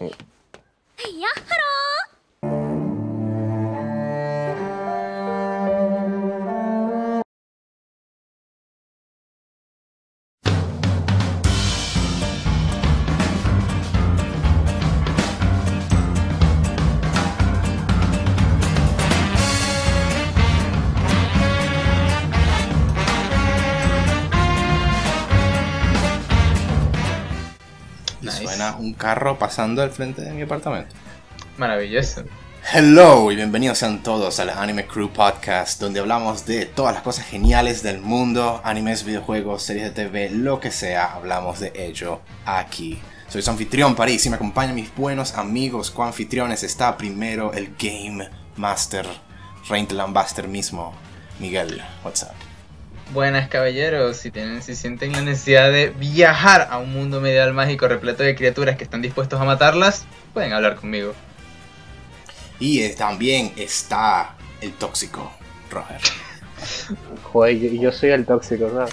un carro pasando al frente de mi apartamento. Maravilloso. Hello y bienvenidos sean todos al Anime Crew Podcast, donde hablamos de todas las cosas geniales del mundo, animes, videojuegos, series de TV, lo que sea, hablamos de ello aquí. Soy su anfitrión París y me acompañan mis buenos amigos coanfitriones. Está primero el Game Master, Reintland Buster mismo, Miguel. What's up? Buenas caballeros, si, tienen, si sienten la necesidad de viajar a un mundo medieval mágico repleto de criaturas que están dispuestos a matarlas, pueden hablar conmigo. Y también está el tóxico, Roger. Joder, yo, soy el tóxico, ¿no?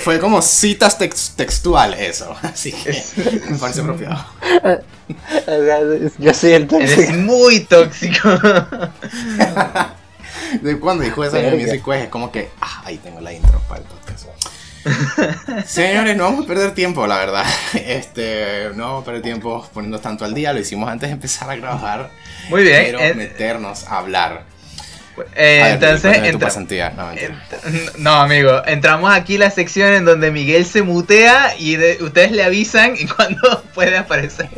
fue, como citas textual eso, así que me parece apropiado. yo soy el tóxico. Eres muy tóxico. De cuando dijo eso en Music Quest, es como que, ah, ahí tengo la intro para el podcast. Señores, no vamos a perder tiempo, la verdad. Este, no vamos a perder tiempo poniendo tanto al día. Lo hicimos antes de empezar a grabar. Muy bien. Quiero eh, meternos a hablar. Eh, entonces, no, amigo, entramos aquí la sección en donde Miguel se mutea y ustedes le avisan y cuando puede aparecer.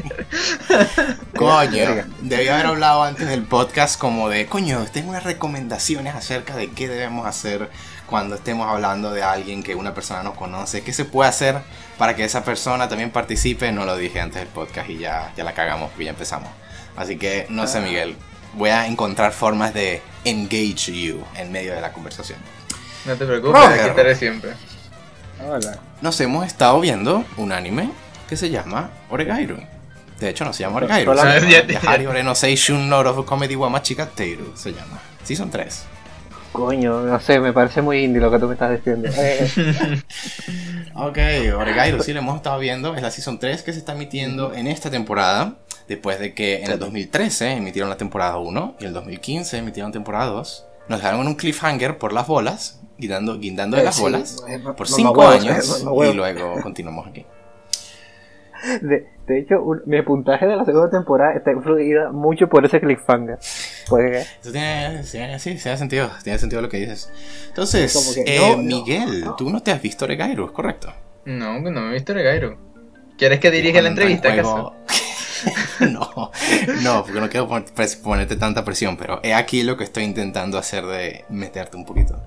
Coño, debí haber hablado antes del podcast como de, coño, tengo unas recomendaciones acerca de qué debemos hacer cuando estemos hablando de alguien que una persona no conoce, qué se puede hacer para que esa persona también participe. No lo dije antes del podcast y ya, ya la cagamos, y ya empezamos. Así que no sé, ah. Miguel, voy a encontrar formas de engage you en medio de la conversación. No te preocupes, aquí estaré siempre. Hola. Nos hemos estado viendo un anime que se llama Oregairu. De hecho, no se llama Oregairu. Se llama Hari Ore no Seishun no Comedy Wamachika Teiru. Se llama. Season 3. Coño, no sé, me parece muy indie lo que tú me estás diciendo. ok, Oregairu, sí, lo hemos estado viendo. Es la Season 3 que se está emitiendo en esta temporada después de que en el 2013 emitieron la temporada 1 y en el 2015 emitieron temporada 2. Nos dejaron en un cliffhanger por las bolas, guindando, guindando de las bolas, por 5 años y luego continuamos aquí. De, de hecho, mi puntaje de la segunda temporada está influida mucho por ese cliffhanger. Eso tiene, sí, tiene sentido, tiene sentido lo que dices. Entonces, eh, Miguel, tú no te has visto Regairo, ¿es correcto? No, no me he visto Regairo. ¿Quieres que dirija la entrevista acaso? no, no, porque no quiero ponerte tanta presión, pero he aquí lo que estoy intentando hacer de meterte un poquito.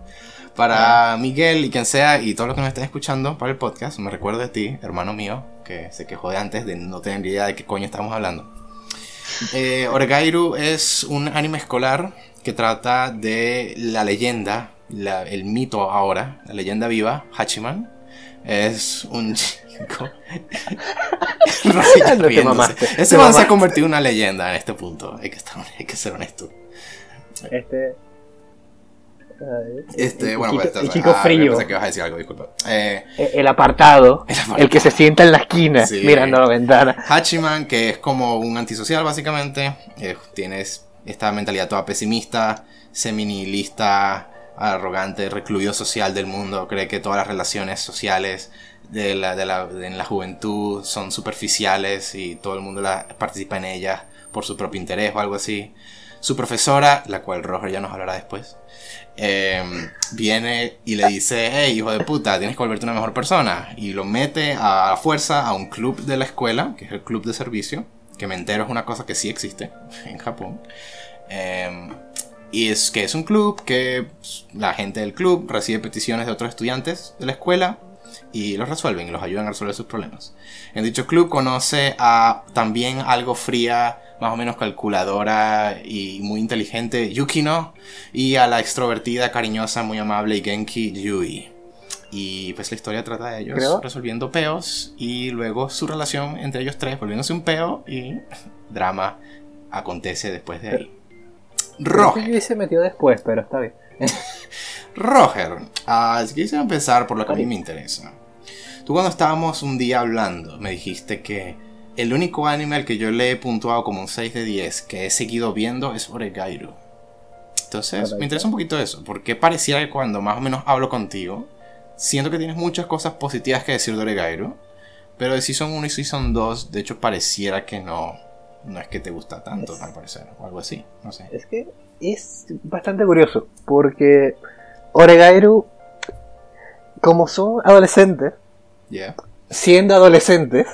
Para Miguel y quien sea y todos los que me estén escuchando para el podcast, me recuerdo de ti, hermano mío, que se quejó de antes de no tener idea de qué coño estamos hablando. Eh, Orgairu es un anime escolar que trata de la leyenda, el mito ahora, la leyenda viva, Hachiman. Es un Ese man se ha convertido en una leyenda en este punto. Hay que, estar, hay que ser honesto. Este. Este, bueno, pues, el chico ah, frío. que vas a decir algo, disculpa. Eh, el, apartado, el, que se sienta en la esquina mirando a la ventana. Hachiman, que es como un antisocial básicamente, eh, tienes esta mentalidad toda pesimista, seminilista, arrogante, recluido social del mundo, cree que todas las relaciones sociales de la, de la, en la juventud son superficiales y todo el mundo la, participa en ellas por su propio interés o algo así. Su profesora, la cual Roger ya nos hablará después, em, viene y le dice, hey, hijo de puta, tienes que volverte una mejor persona. Y lo mete a fuerza a un club de la escuela, que es el club de servicio, que me entero es una cosa que sí existe en Japón. Em, y es que es un club que la gente del club recibe peticiones de otros estudiantes de la escuela y los resuelven y los ayudan a resolver sus problemas. En dicho club conoce a también algo fría, más o menos calculadora y muy inteligente Yukino y a la extrovertida, cariñosa, muy amable y Genki Yui. Y pues la historia trata de ellos resolviendo peos y luego su relación entre ellos tres volviéndose un peo y drama acontece después de ahí. Roger. se metió después, pero está bien. Roger, uh, si quisiera empezar por lo que a mí me interesa. Tú cuando estábamos un día hablando, me dijiste que el único anime al que yo le he puntuado como un 6 de 10 que he seguido viendo es Oregairu. Entonces, me interesa un poquito eso, porque pareciera que cuando más o menos hablo contigo, siento que tienes muchas cosas positivas que decir de Oregairu, pero de Season 1 y Season 2, de hecho, pareciera que no, no es que te gusta tanto, al parecer, o algo así, no sé. Es que es bastante curioso, porque Oregairu, como son adolescentes, siendo adolescentes,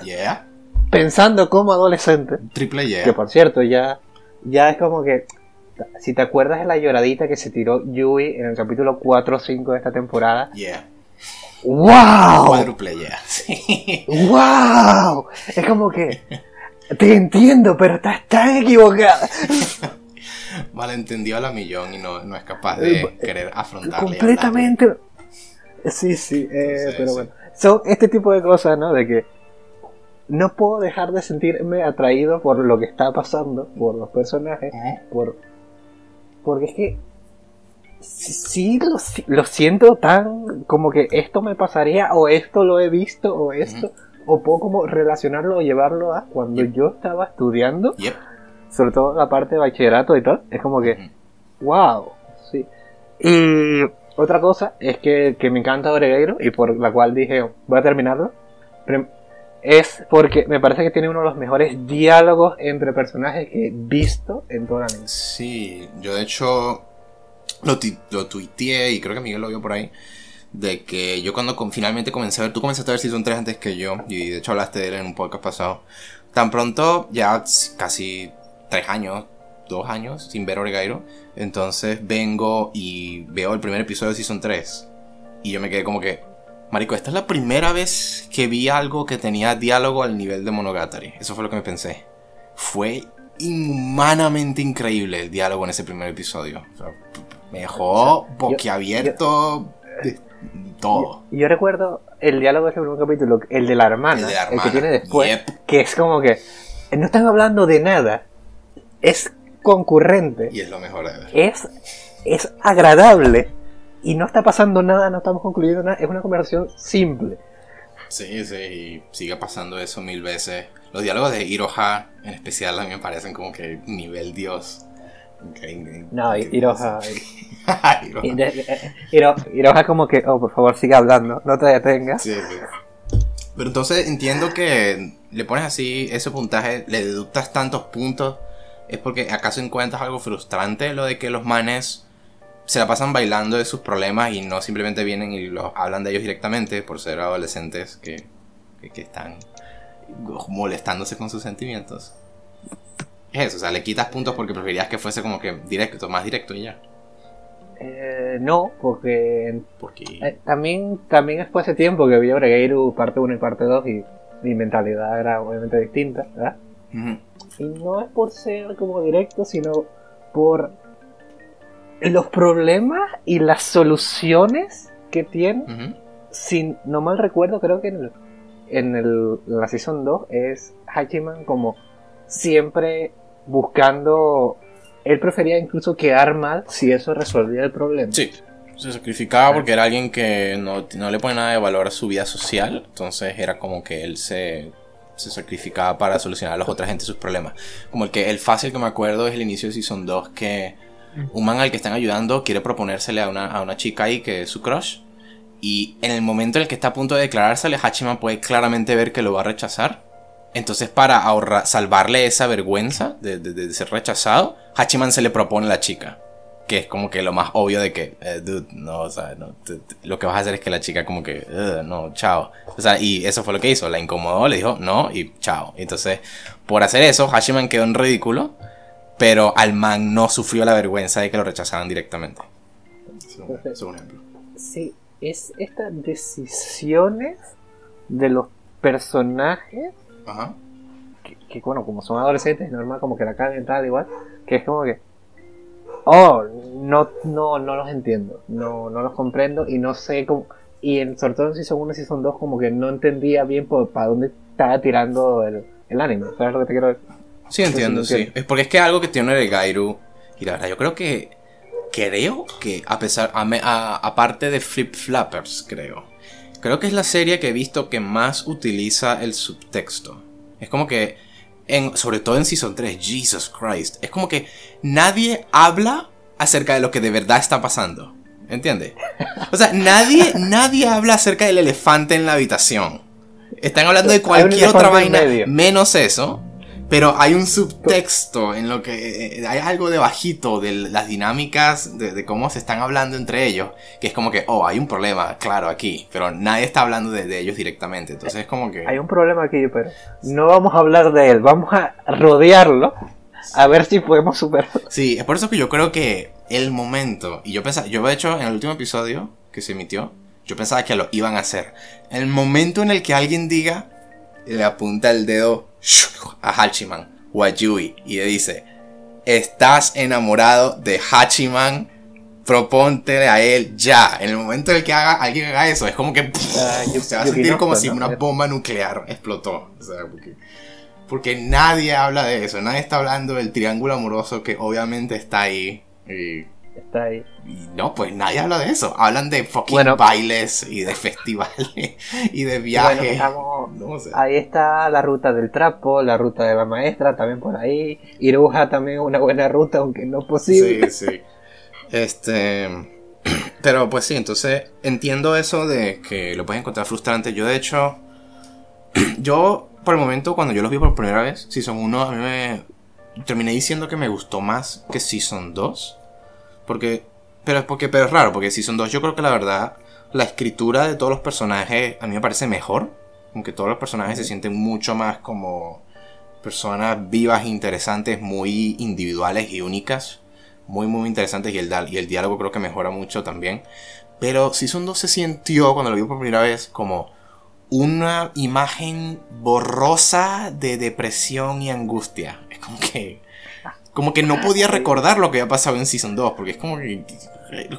pensando como adolescentes, triple yeah. que por cierto ya, ya es como que, si te acuerdas de la lloradita que se tiró Yui en el capítulo 4 o 5 de esta temporada, ¡Wow! Cuádruple yeah. Sí. ¡Wow! Es como que te entiendo, pero estás tan equivocada. Malentendió a la millón y no, es capaz de eh, querer afrontarle. Completamente. Sí, sí, eh, pero bueno. Son este tipo de cosas, ¿no? De que no puedo dejar de sentirme atraído por lo que está pasando, por los personajes, por porque es que sí, lo, siento tan como que esto me pasaría o esto lo he visto o esto o puedo como relacionarlo o llevarlo a cuando yo estaba estudiando sobre todo la parte de bachillerato y todo es como que wow sí. Y otra cosa es que, que me encanta Oregueiro y por la cual dije voy a terminarlo es porque me parece que tiene uno de los mejores diálogos entre personajes que he visto en toda la vida. Sí, yo de hecho lo, lo tuiteé y creo que Miguel lo vio por ahí. De que yo cuando finalmente comencé a ver, tú comenzaste a ver Season 3 antes que yo, y de hecho hablaste de él en un podcast pasado. Tan pronto, ya casi tres años, dos años sin ver Oregairo, entonces vengo y veo el primer episodio de Season 3. Y yo me quedé como que, Marico, esta es la primera vez que vi algo que tenía diálogo al nivel de Monogatari. Eso fue lo que me pensé. Fue inhumanamente increíble el diálogo en ese primer episodio. me dejó boquiabierto de todo. Yo, recuerdo el diálogo de ese primer capítulo, el de la hermana, el, que tiene después, que es como que no están hablando de nada, es concurrente. Y es lo mejor de ver. Es, es agradable y no está pasando nada, no estamos concluyendo nada, es una conversación simple. Sí, sí, y sigue pasando eso mil veces. Los diálogos de Iroha en especial a mí me parecen como que nivel dios. no, Iroha. Iroha como que, oh, por favor, siga hablando, no te detengas. Sí, sí. Pero entonces entiendo que le pones así ese puntaje, le deductas tantos puntos, es porque acaso encuentras algo frustrante lo de que los manes se la pasan bailando de sus problemas y no simplemente vienen y los hablan de ellos directamente por ser adolescentes que, que, están molestándose con sus sentimientos. Es eso, o sea, le quitas puntos porque preferirías que fuese como que directo, más directo y ya. Eh, no, porque eh, también, también fue hace tiempo que vi Oregeiru parte 1 y parte 2 y mi mentalidad era obviamente distinta, ¿verdad? Y no es por ser como directo, sino por los problemas y las soluciones que tiene, si no mal recuerdo, creo que en, en, el, la Season 2 es Hachiman como siempre buscando... Él prefería incluso quedar mal si eso resolvía el problema. Sí, se sacrificaba porque era alguien que no, no le pone nada de valor a su vida social, entonces era como que él se se sacrificaba para solucionar a las otras gente sus problemas. Como el que el fácil que me acuerdo es el inicio de Season 2 que un man al que están ayudando quiere proponérsele a una, a una chica ahí que es su crush. Y en el momento en el que está a punto de declarársele, Hachiman puede claramente ver que lo va a rechazar. Entonces, para ahorrar, salvarle esa vergüenza de, ser rechazado, Hachiman se le propone a la chica. Que es como que lo más obvio de que, eh, dude, no, o sea, no, lo que vas a hacer es que la chica como que, no, chao. O sea, y eso fue lo que hizo, la incomodó, le dijo no y chao. Entonces, por hacer eso, Hachiman quedó en ridículo pero al man no sufrió la vergüenza de que lo rechazaran directamente. es un ejemplo. Sí, es estas decisiones de los personajes Ajá. Que, bueno, como son adolescentes, normal como que la cagan tal igual, que es como que oh, no no no los entiendo, no no los comprendo y no sé cómo y en, sobre todo en Season 1 y Season 2 como que no entendía bien por, para dónde estaba tirando el, el anime, ¿sabes lo que te quiero decir? Sí, entiendo, sí. Es porque es que algo que tiene el Gairu. Y la verdad, yo creo que. Creo que, a pesar. aparte de Flip Flappers, creo. Creo que es la serie que he visto que más utiliza el subtexto. Es como que, en, sobre todo en Season 3, Jesus Christ, es como que nadie habla acerca de lo que de verdad está pasando. ¿Entiendes? O sea, nadie, nadie habla acerca del elefante en la habitación. Están hablando de cualquier otra vaina menos eso. Pero hay un subtexto en lo que eh, hay algo debajito de las dinámicas de, cómo se están hablando entre ellos, que es como que, oh, hay un problema, claro, aquí, pero nadie está hablando de, ellos directamente, entonces es como que... Hay un problema aquí, pero no vamos a hablar de él, vamos a rodearlo, a ver si podemos superarlo. Sí, es por eso que yo creo que el momento, y yo pensaba, yo de hecho en el último episodio que se emitió, yo pensaba que lo iban a hacer, el momento en el que alguien diga, le apunta el dedo a Hachiman o a Yui y le dice, estás enamorado de Hachiman, proponte a él ya. En el momento en el que haga, alguien haga eso, es como que ah, se va a sentir como si una bomba nuclear explotó. porque, nadie habla de eso, nadie está hablando del triángulo amoroso que obviamente está ahí. Y está ahí. no, pues nadie habla de eso. Hablan de fucking bailes y de festivales y de viajes. Ahí está la ruta del trapo, la ruta de la maestra también por ahí. Iruja también una buena ruta, aunque no posible. Sí, sí. Este. Pero pues sí, entonces entiendo eso de que lo puedes encontrar frustrante. Yo, de hecho, yo por el momento, cuando yo los vi por primera vez, Season 1, a mí me terminé diciendo que me gustó más que Season 2. Porque, pero, porque, pero es raro, porque si son dos, yo creo que la verdad, la escritura de todos los personajes a mí me parece mejor. Aunque todos los personajes se sienten mucho más como personas vivas interesantes, muy individuales y únicas. Muy, muy interesantes y el, y el diálogo creo que mejora mucho también. Pero Season 2 se sintió, cuando lo vi por primera vez, como una imagen borrosa de depresión y angustia. Es como que como que no podía recordar lo que había pasado en Season 2, porque es como que,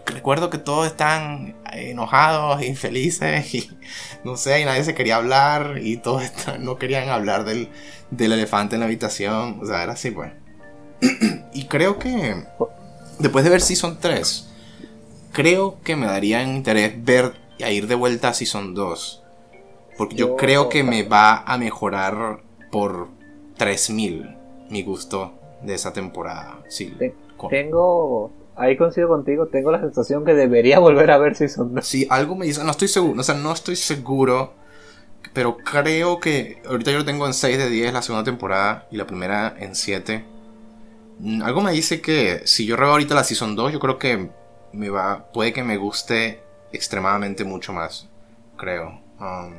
recuerdo que todos están enojados, infelices, y no sé, y nadie se quería hablar, y todos no querían hablar del, del elefante en la habitación, o sea, era así, pues. y creo que, después de ver Season 3, creo que me daría interés ver a ir de vuelta a Season 2, porque yo creo que me va a mejorar por 3000 mi gusto de esa temporada. Sí. Tengo. Ahí coincido contigo, tengo la sensación que debería volver a ver Season 2. Sí, algo me dice. No estoy seguro. O sea, no estoy seguro. Pero creo que. Ahorita yo lo tengo en 6 de 10 la segunda temporada. Y la primera en 7. Mm, algo me dice que si yo reo ahorita la Season 2, yo creo que me va. Puede que me guste extremadamente mucho más. Creo. Um,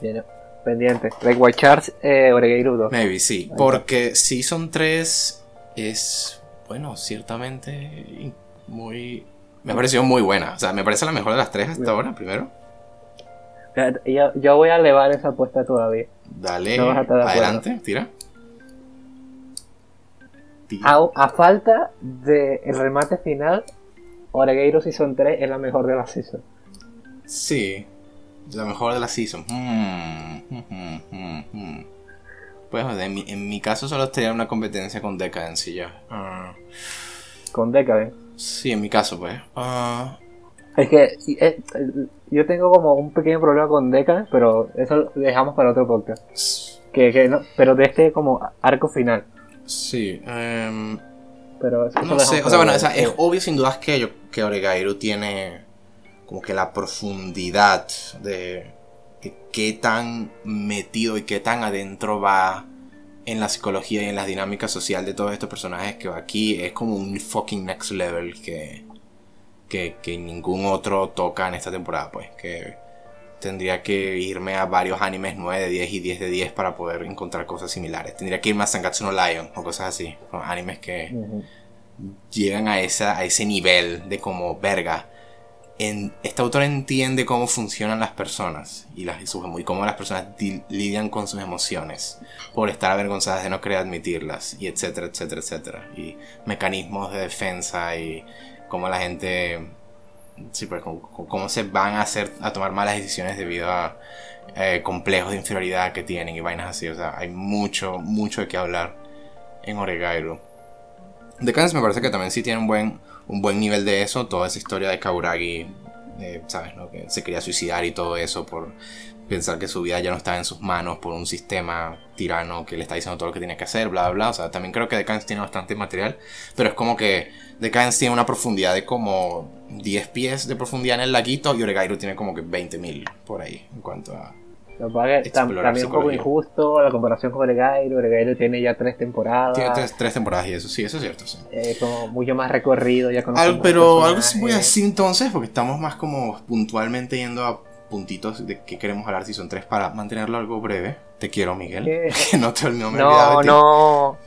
Bien. Pendiente. Like Charles, eh, Oregueiro 2. Maybe, sí. Porque Season 3 es, bueno, ciertamente muy... Me ha parecido muy buena. O sea, me parece la mejor de las tres hasta ahora, primero. Yo, yo voy a elevar esa apuesta todavía. Dale, adelante, tira. A, falta del el remate final, Oregueiro Season 3 es la mejor de la season. Sí, la mejor de la season. Hmm, hmm, hmm, pues en mi, en mi, caso solo estaría una competencia con Decadence ya. Ah. ¿Con Decadence? Sí, en mi caso, pues. Ah. Es que eh, yo tengo como un pequeño problema con Decadence, pero eso lo dejamos para otro podcast. Que, que no, pero de este como arco final. Sí. Um, pero no sé, o sea, bueno, o sea, es obvio sin dudas que, yo, que Oregairu tiene como que la profundidad de, qué tan metido y qué tan adentro va en la psicología y en la dinámica social de todos estos personajes que aquí es como un fucking next level que, que, que, ningún otro toca en esta temporada, pues que tendría que irme a varios animes 9 de 10 y 10 de 10 para poder encontrar cosas similares. Tendría que irme a Sangatsu no Lion o cosas así, animes que llegan a, esa, a ese nivel de como verga este autor entiende cómo funcionan las personas y, las, y cómo las personas lidian con sus emociones por estar avergonzadas de no querer admitirlas y etcétera, etcétera, etcétera. Y mecanismos de defensa y cómo la gente, sí, pues, cómo, se van a hacer a tomar malas decisiones debido a eh, complejos de inferioridad que tienen y vainas así. O sea, hay mucho, mucho de qué hablar en Oregairu. Decadence me parece que también sí tiene un buen un buen nivel de eso, toda esa historia de Kauragi eh, ¿sabes? No? Que se quería suicidar y todo eso por pensar que su vida ya no estaba en sus manos por un sistema tirano que le está diciendo todo lo que tiene que hacer, bla, bla, bla. O sea, también creo que Decadence tiene bastante material, pero es como que Decadence tiene una profundidad de como 10 pies de profundidad en el laguito y Oregairu tiene como que 20.000 por ahí en cuanto a... también un poco injusto la comparación con Oregairu. Oregairu tiene ya tres temporadas. Tiene tres, temporadas y eso, sí, eso es cierto. Sí. Eh, como mucho más recorrido, ya Pero algo muy así entonces, porque estamos más como puntualmente yendo a puntitos de que queremos hablar si son tres para mantenerlo algo breve. Te quiero, Miguel. Que no te no, no, no.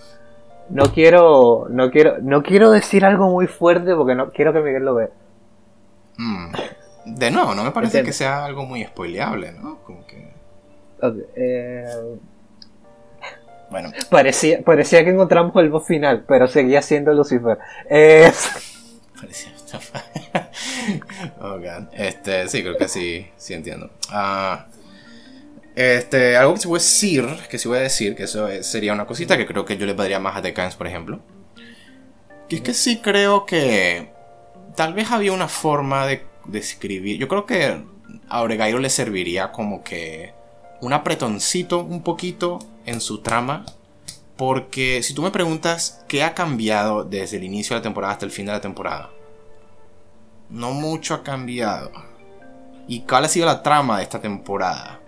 No quiero, no quiero, no quiero decir algo muy fuerte porque no quiero que Miguel lo vea. Mm. De nuevo, no me parece que sea algo muy spoileable, ¿no? Como. Eh, bueno. Parecía, parecía que encontramos el boss final, pero seguía siendo Lucifer. Eh... Parecía oh, Este, sí, creo que sí, sí entiendo. Ah, este, algo que se puede decir, que voy a decir, que eso sería una cosita que creo que yo le pediría más a Decans, por ejemplo. Que es que sí creo que tal vez había una forma de, escribir. Yo creo que a Oregairo le serviría como que un apretoncito un poquito en su trama. Porque si tú me preguntas qué ha cambiado desde el inicio de la temporada hasta el fin de la temporada, no mucho ha cambiado. ¿Y cuál ha sido la trama de esta temporada?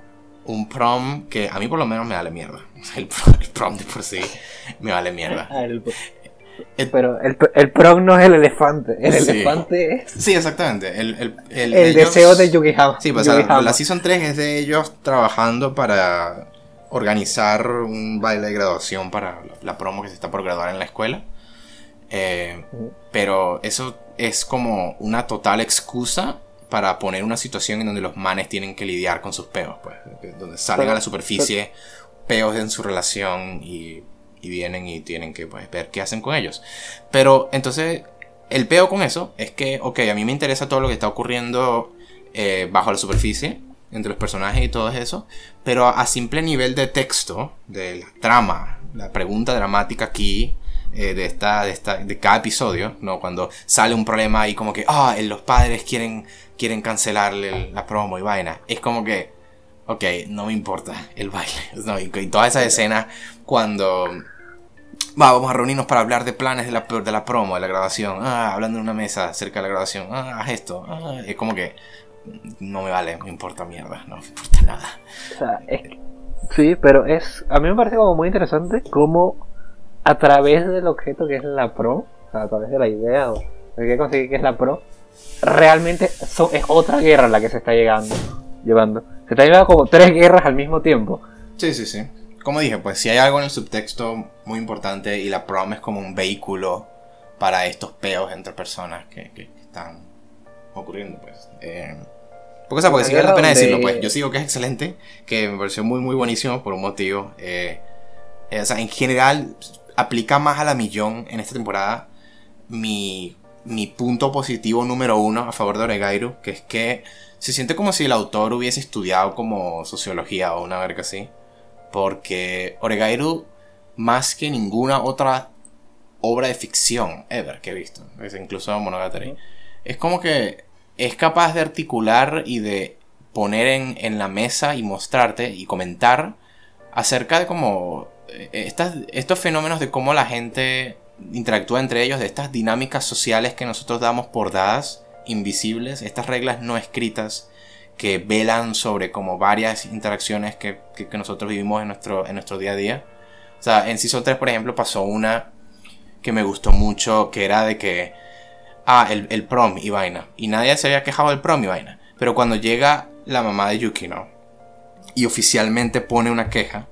Un prom que a mí por lo menos me vale mierda. El prom, de por sí me vale mierda. Ah, pero el, prom no es el elefante. El elefante es. Sí, exactamente. El, deseo de Yugihama. Sí, pues la Season 3 es de ellos trabajando para organizar un baile de graduación para la promo que se está por graduar en la escuela. Eh, pero eso es como una total excusa para poner una situación en donde los manes tienen que lidiar con sus peos, pues, donde salen a la superficie peos en su relación y, vienen y tienen que pues, ver qué hacen con ellos. Pero entonces, el peo con eso es que, ok, a mí me interesa todo lo que está ocurriendo eh, bajo la superficie, entre los personajes y todo eso, pero a simple nivel de texto, de la trama, la pregunta dramática aquí, eh, de, esta, de, esta, de cada episodio, ¿no? Cuando sale un problema ahí como que, ah, los padres quieren, quieren cancelarle la promo y vaina. Es como que, ok, no me importa el baile. No, y, todas esas escenas cuando... Va, vamos a reunirnos para hablar de planes de la, de la promo, de la grabación. Ah, hablando en una mesa cerca de la grabación. Ah, haz esto. Ah, es como que no me vale, no me importa mierda, no me importa nada. O sea, es, sí, pero es. A mí me parece como muy interesante cómo a través del objeto que es la Pro, o sea, a través de la idea o de que conseguir que es la Pro, realmente es otra guerra la que se está llegando, llevando. Se está llevando como tres guerras al mismo tiempo. Sí, sí, sí. Como dije, pues si hay algo en el subtexto muy importante y la prom es como un vehículo para estos peos entre personas que, están ocurriendo, pues. Eh, porque, o sea, porque sí vale la pena decirlo, pues. Yo sigo que es excelente, que me pareció muy, muy buenísimo por un motivo. Eh, eh, o sea, en general, aplica más a la millón en esta temporada mi, mi punto positivo número uno a favor de Oregairu, que es que se siente como si el autor hubiese estudiado como sociología o una verga así. Porque Oregairu, más que ninguna otra obra de ficción ever que he visto, incluso Monogatari, es como que es capaz de articular y de poner en, en la mesa y mostrarte y comentar acerca de como eh, estos fenómenos de cómo la gente interactúa entre ellos, de estas dinámicas sociales que nosotros damos por dadas, invisibles, estas reglas no escritas que velan sobre como varias interacciones que, nosotros vivimos en nuestro, en nuestro día a día. O sea, en Season 3, por ejemplo, pasó una que me gustó mucho, que era de que, ah, el, el prom y vaina. Y nadie se había quejado del prom y vaina. Pero cuando llega la mamá de Yukino y oficialmente pone una queja,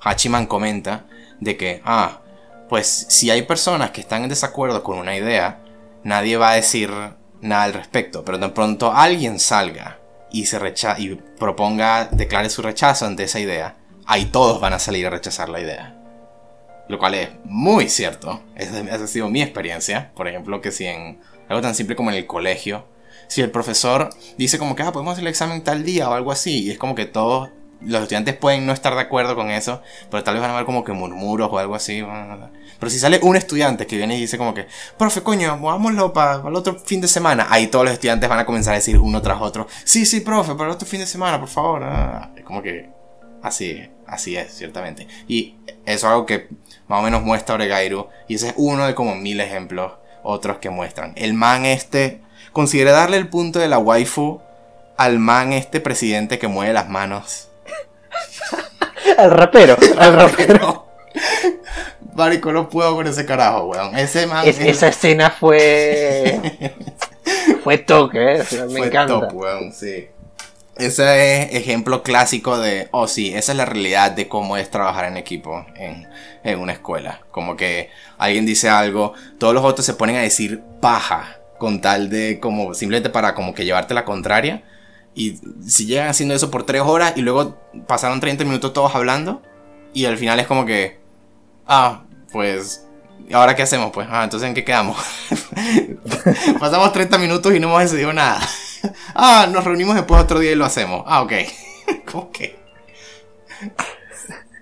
Hachiman comenta de que, ah, pues si hay personas que están en desacuerdo con una idea, nadie va a decir nada al respecto, pero de pronto alguien salga y se recha y proponga, declare su rechazo ante esa idea, ahí todos van a salir a rechazar la idea. Lo cual es muy cierto. Esa ha sido mi experiencia. Por ejemplo, que si en algo tan simple como en el colegio, si el profesor dice como que ah, podemos hacer el examen tal día o algo así, y es como que todos los estudiantes pueden no estar de acuerdo con eso, pero tal vez van a haber como que murmuros o algo así. Pero si sale un estudiante que viene y dice como que, profe, coño, movámoslo para el otro fin de semana, ahí todos los estudiantes van a comenzar a decir uno tras otro, sí, sí, profe, para el otro fin de semana, por favor. Ah, como que así, así es, ciertamente. Y eso es algo que más o menos muestra Oregairu, y ese es uno de como mil ejemplos otros que muestran. El man este, considera darle el punto de la waifu al man este presidente que mueve las manos. al rapero, al rapero. Marico, no puedo con ese carajo, weón. Ese man. Esa escena fue. fue toque, eh. Me fue encanta. Top, weón, sí. Ese es ejemplo clásico de, oh sí, esa es la realidad de cómo es trabajar en equipo en, en una escuela. Como que alguien dice algo, todos los otros se ponen a decir paja con tal de como simplemente para como que llevarte la contraria. Y si llegan haciendo eso por tres horas y luego pasaron 30 minutos todos hablando y al final es como que, ah, pues, ¿ahora qué hacemos? Pues, ah, entonces ¿en qué quedamos? Pasamos 30 minutos y no hemos decidido nada. ah, nos reunimos después otro día y lo hacemos. Ah, ok. ¿Cómo que?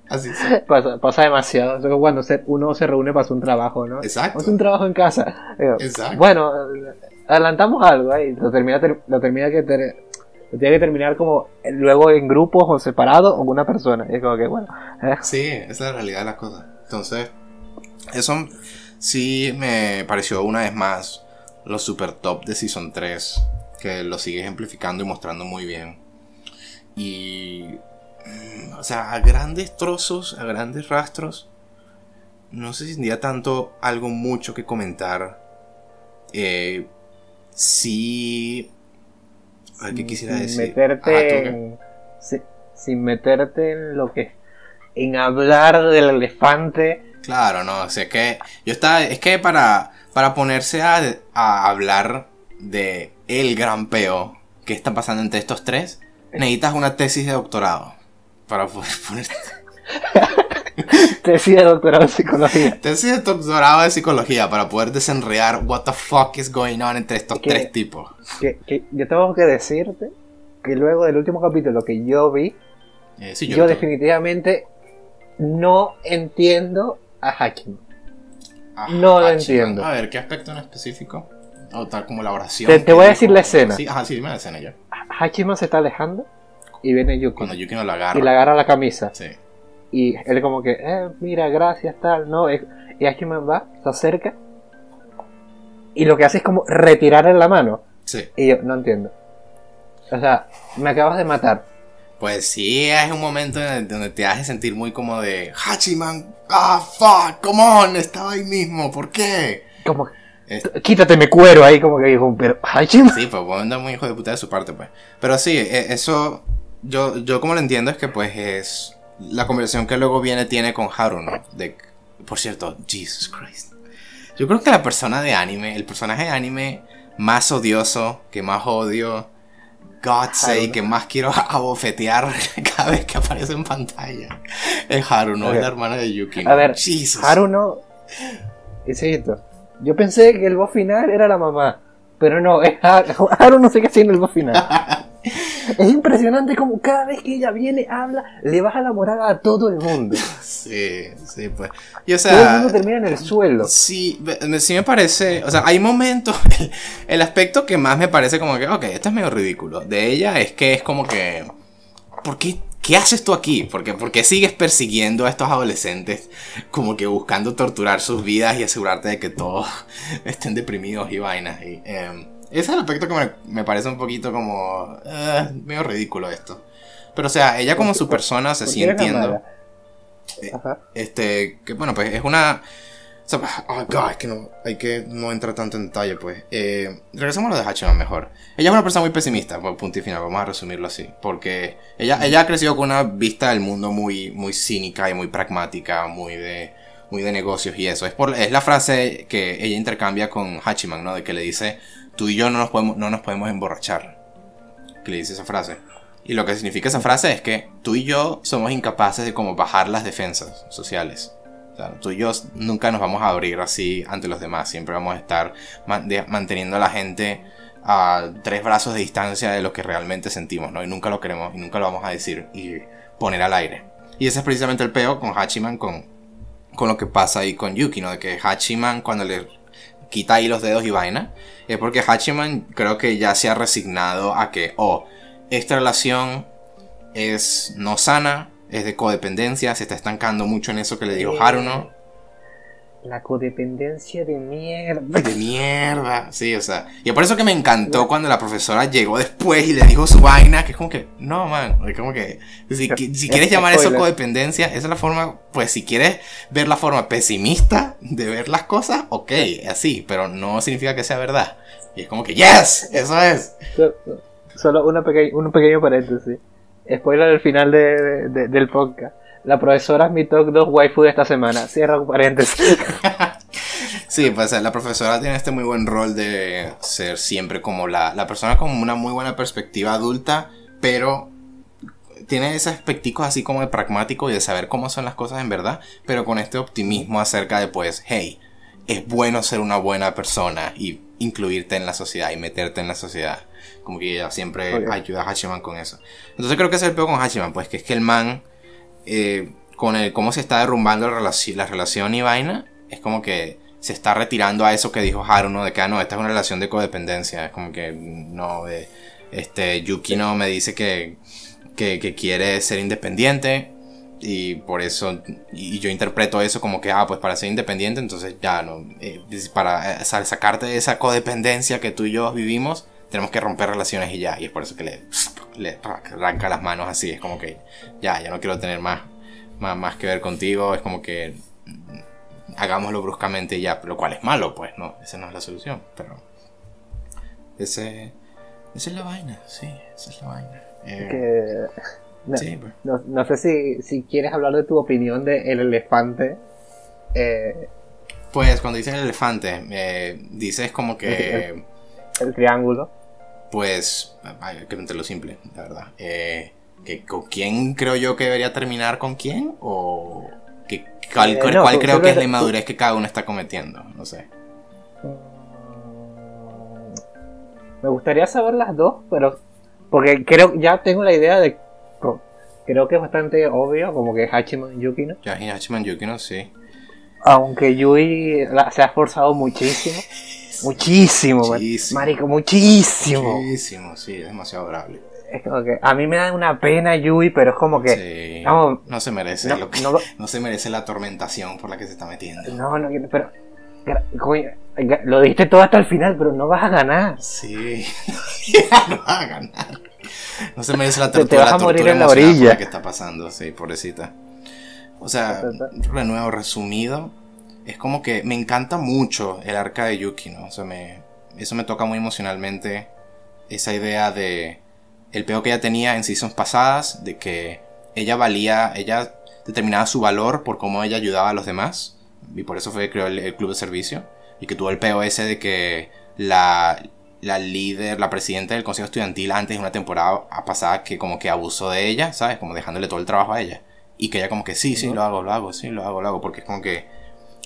Así pasa, pasa, demasiado. Es cuando uno se reúne para hacer un trabajo, ¿no? Exacto. Hace un trabajo en casa. Exacto. Bueno, adelantamos algo ahí. Lo termina, lo termina que tiene que terminar como luego en grupos o separados o una persona. Y es como que, bueno. Eh. Sí, esa es la realidad de las cosas. Entonces, eso sí me pareció una vez más lo super top de Season 3. Que lo sigue ejemplificando y mostrando muy bien. Y o sea, a grandes trozos, a grandes rastros, no sé si tendría tanto algo mucho que comentar. Eh, sí. ¿Qué quisiera decir? Meterte sin meterte en lo que. En hablar del elefante. Claro, no, o sea, que. Yo estaba. Es que para. Para ponerse a, a hablar de el gran peo que está pasando entre estos tres, necesitas una tesis de doctorado para poder ponerte. Tesis de doctorado en psicología. Tesis de doctorado en psicología para poder desenredar what the fuck is going on entre estos tres tipos. Que, yo tengo que decirte que luego del último capítulo que yo vi, eh, yo, definitivamente no entiendo a Hakim. no lo entiendo. A ver, ¿qué aspecto en específico? O tal como la oración. Te, voy a decir la escena. Sí, ajá, sí, dime la escena ya. Se está alejando y viene Yuki. Cuando Yuki no la agarra. Y le agarra la camisa. Sí. Y él como que, eh, mira, gracias, tal, no. Y Akiman va, se acerca. Y lo que hace es como retirarle la mano. Sí. Y yo, no entiendo. O sea, me acabas de matar. Pues sí, es un momento donde te hace sentir muy como de Hachiman, ah, fuck, come on, estaba ahí mismo, ¿por qué? Como, quítate mi cuero ahí, como que dijo, pero Hachiman. Sí, pues anda muy hijo de puta de su parte, pues. Pero sí, e, eso yo, yo como lo entiendo es que pues es la conversación que luego viene tiene con Haru, ¿no? De, por cierto, Jesus Christ. Yo creo que la persona de anime, el personaje de anime más odioso, que más odio, God say, que más quiero abofetear cada vez que aparece en pantalla, es Haru, ¿no? Es la hermana de Yuki. A ver, Jesus. Haru no... Es esto. Yo pensé que el voz final era la mamá, pero no, es Haru, Haru no sé qué haciendo el voz final. Es impresionante como cada vez que ella viene, habla, le baja la moral a todo el mundo. Sí, sí, pues. Y, todo el mundo termina en el suelo. Sí, sí me parece. O sea, hay momentos. El, aspecto que más me parece como que, ok, esto es medio ridículo. De ella es que es como que. ¿Por qué? ¿Qué haces tú aquí? Porque, porque sigues persiguiendo a estos adolescentes, como que buscando torturar sus vidas y asegurarte de que todos estén deprimidos y vainas. Y, em, ese es el aspecto que me, parece un poquito como. Eh, medio ridículo esto. Pero o sea, ella como su persona, se sí entiendo. Eh, este, que bueno, pues es una. oh God, es que no, hay que no entrar tanto en detalle, pues. Eh, regresamos a lo de Hachiman mejor. Ella es una persona muy pesimista, por punto y final, vamos a resumirlo así. Porque ella, ella ha crecido con una vista del mundo muy, muy cínica y muy pragmática, muy de, muy de negocios y eso. Es, por, es la frase que ella intercambia con Hachiman, ¿no? De que le dice, tú y yo no nos podemos, no nos podemos emborrachar. Que le dice esa frase. Y lo que significa esa frase es que tú y yo somos incapaces de como bajar las defensas sociales. Tú y yo nunca nos vamos a abrir así ante los demás. Siempre vamos a estar manteniendo a la gente a tres brazos de distancia de lo que realmente sentimos, ¿no? Y nunca lo queremos y nunca lo vamos a decir. Y poner al aire. Y ese es precisamente el peo con Hachiman, con, con lo que pasa ahí con Yuki, ¿no? De que Hachiman cuando le quita ahí los dedos y vaina, es porque Hachiman creo que ya se ha resignado a que, oh, esta relación es no sana, es de codependencia, se está estancando mucho en eso que le dijo Haruno. La codependencia de mierda. De mierda, sí, o sea. Y por eso que me encantó cuando la profesora llegó después y le dijo su vaina, que es como que, no, man, es como que, si, quieres llamar eso codependencia, esa es la forma, pues si quieres ver la forma pesimista de ver las cosas, ok, así, pero no significa que sea verdad. Y es como que, yes, eso es. Solo una un pequeño paréntesis. Spoiler del final del podcast la profesora es mi top 2 waifu de esta semana. Cierra paréntesis. sí, pues la profesora tiene este muy buen rol de ser siempre como la, la persona con una muy buena perspectiva adulta, pero tiene ese aspectico así como de pragmático y de saber cómo son las cosas en verdad, pero con este optimismo acerca de pues, hey, es bueno ser una buena persona y incluirte en la sociedad y meterte en la sociedad. Como que ella siempre ayuda a Hachiman con eso. Entonces creo que es el peor con Hachiman, pues que es que el man eh, con el cómo se está derrumbando la relación, la relación y vaina, es como que se está retirando a eso que dijo Haruno de que ah, no, esta es una relación de codependencia. Es como que no, este, Yuki no me dice que, que, quiere ser independiente y por eso, y yo interpreto eso como que, ah, pues para ser independiente, entonces ya no, eh, para eh, sacarte de esa codependencia que tú y yo vivimos, tenemos que romper relaciones y ya. Y es por eso que le, le arranca las manos así. Es como que ya, ya no quiero tener más, más, más que ver contigo. Es como que hagámoslo bruscamente y ya. Lo cual es malo, pues, ¿no? Esa no es la solución. Pero ese, esa es la vaina, sí, esa es la vaina. Eh, pues. no, sé si, si, quieres hablar de tu opinión de El Elefante. Eh, pues cuando dices el elefante, eh, dices como que el triángulo. Pues, hay que lo simple, la verdad. Eh, que, ¿Con quién creo yo que debería terminar con quién? ¿O que, cuál, eh, creo que es la inmadurez que cada uno está cometiendo? No sé. Mm, me gustaría saber las dos, pero. Porque creo, ya tengo la idea de. Creo que es bastante obvio, como que Hachiman Yukino. Ya, Hachiman Yukino, sí. Aunque Yui se ha esforzado muchísimo. Muchísimo, muchísimo. Marico, muchísimo. Muchísimo, sí, es demasiado adorable. Es como que a mí me da una pena Yui, pero es como que. no se merece no, no, se merece la atormentación por la que se está metiendo. No, no, pero. lo diste todo hasta el final, pero no vas a ganar. Sí, no vas a ganar. No se merece la tortura, te, vas a morir en la orilla. que está pasando, sí, pobrecita. O sea, renuevo resumido, es como que me encanta mucho el arca de Yuki, ¿no? O sea, me, eso me toca muy emocionalmente. Esa idea de el peo que ella tenía en seasons pasadas, de que ella valía, ella determinaba su valor por cómo ella ayudaba a los demás. Y por eso fue que creó el, club de servicio. Y que tuvo el peo ese de que la, la líder, la presidenta del consejo estudiantil antes de una temporada pasada que como que abusó de ella, ¿sabes? Como dejándole todo el trabajo a ella. Y que ella como que sí, sí, lo hago, lo hago, sí, lo hago, lo hago. Porque es como que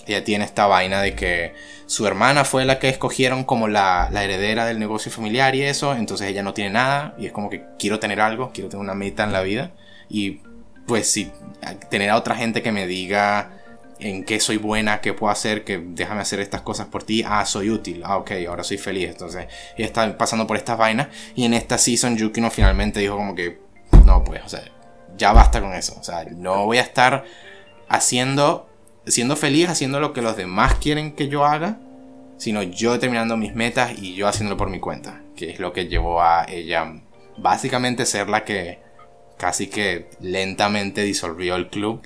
ella tiene esta vaina de que su hermana fue la que escogieron como la, heredera del negocio familiar y eso, entonces ella no tiene nada y es como que quiero tener algo, quiero tener una meta en la vida. Y pues si tener a otra gente que me diga en qué soy buena, qué puedo hacer, que déjame hacer estas cosas por ti, ah, soy útil, ah, ok, ahora soy feliz, entonces ella está pasando por estas vainas y en esta season Yukino finalmente dijo como que no, pues, o sea, ya basta con eso, o sea, no voy a estar haciendo siendo feliz haciendo lo que los demás quieren que yo haga, sino yo determinando mis metas y yo haciéndolo por mi cuenta, que es lo que llevó a ella básicamente ser la que casi que lentamente disolvió el club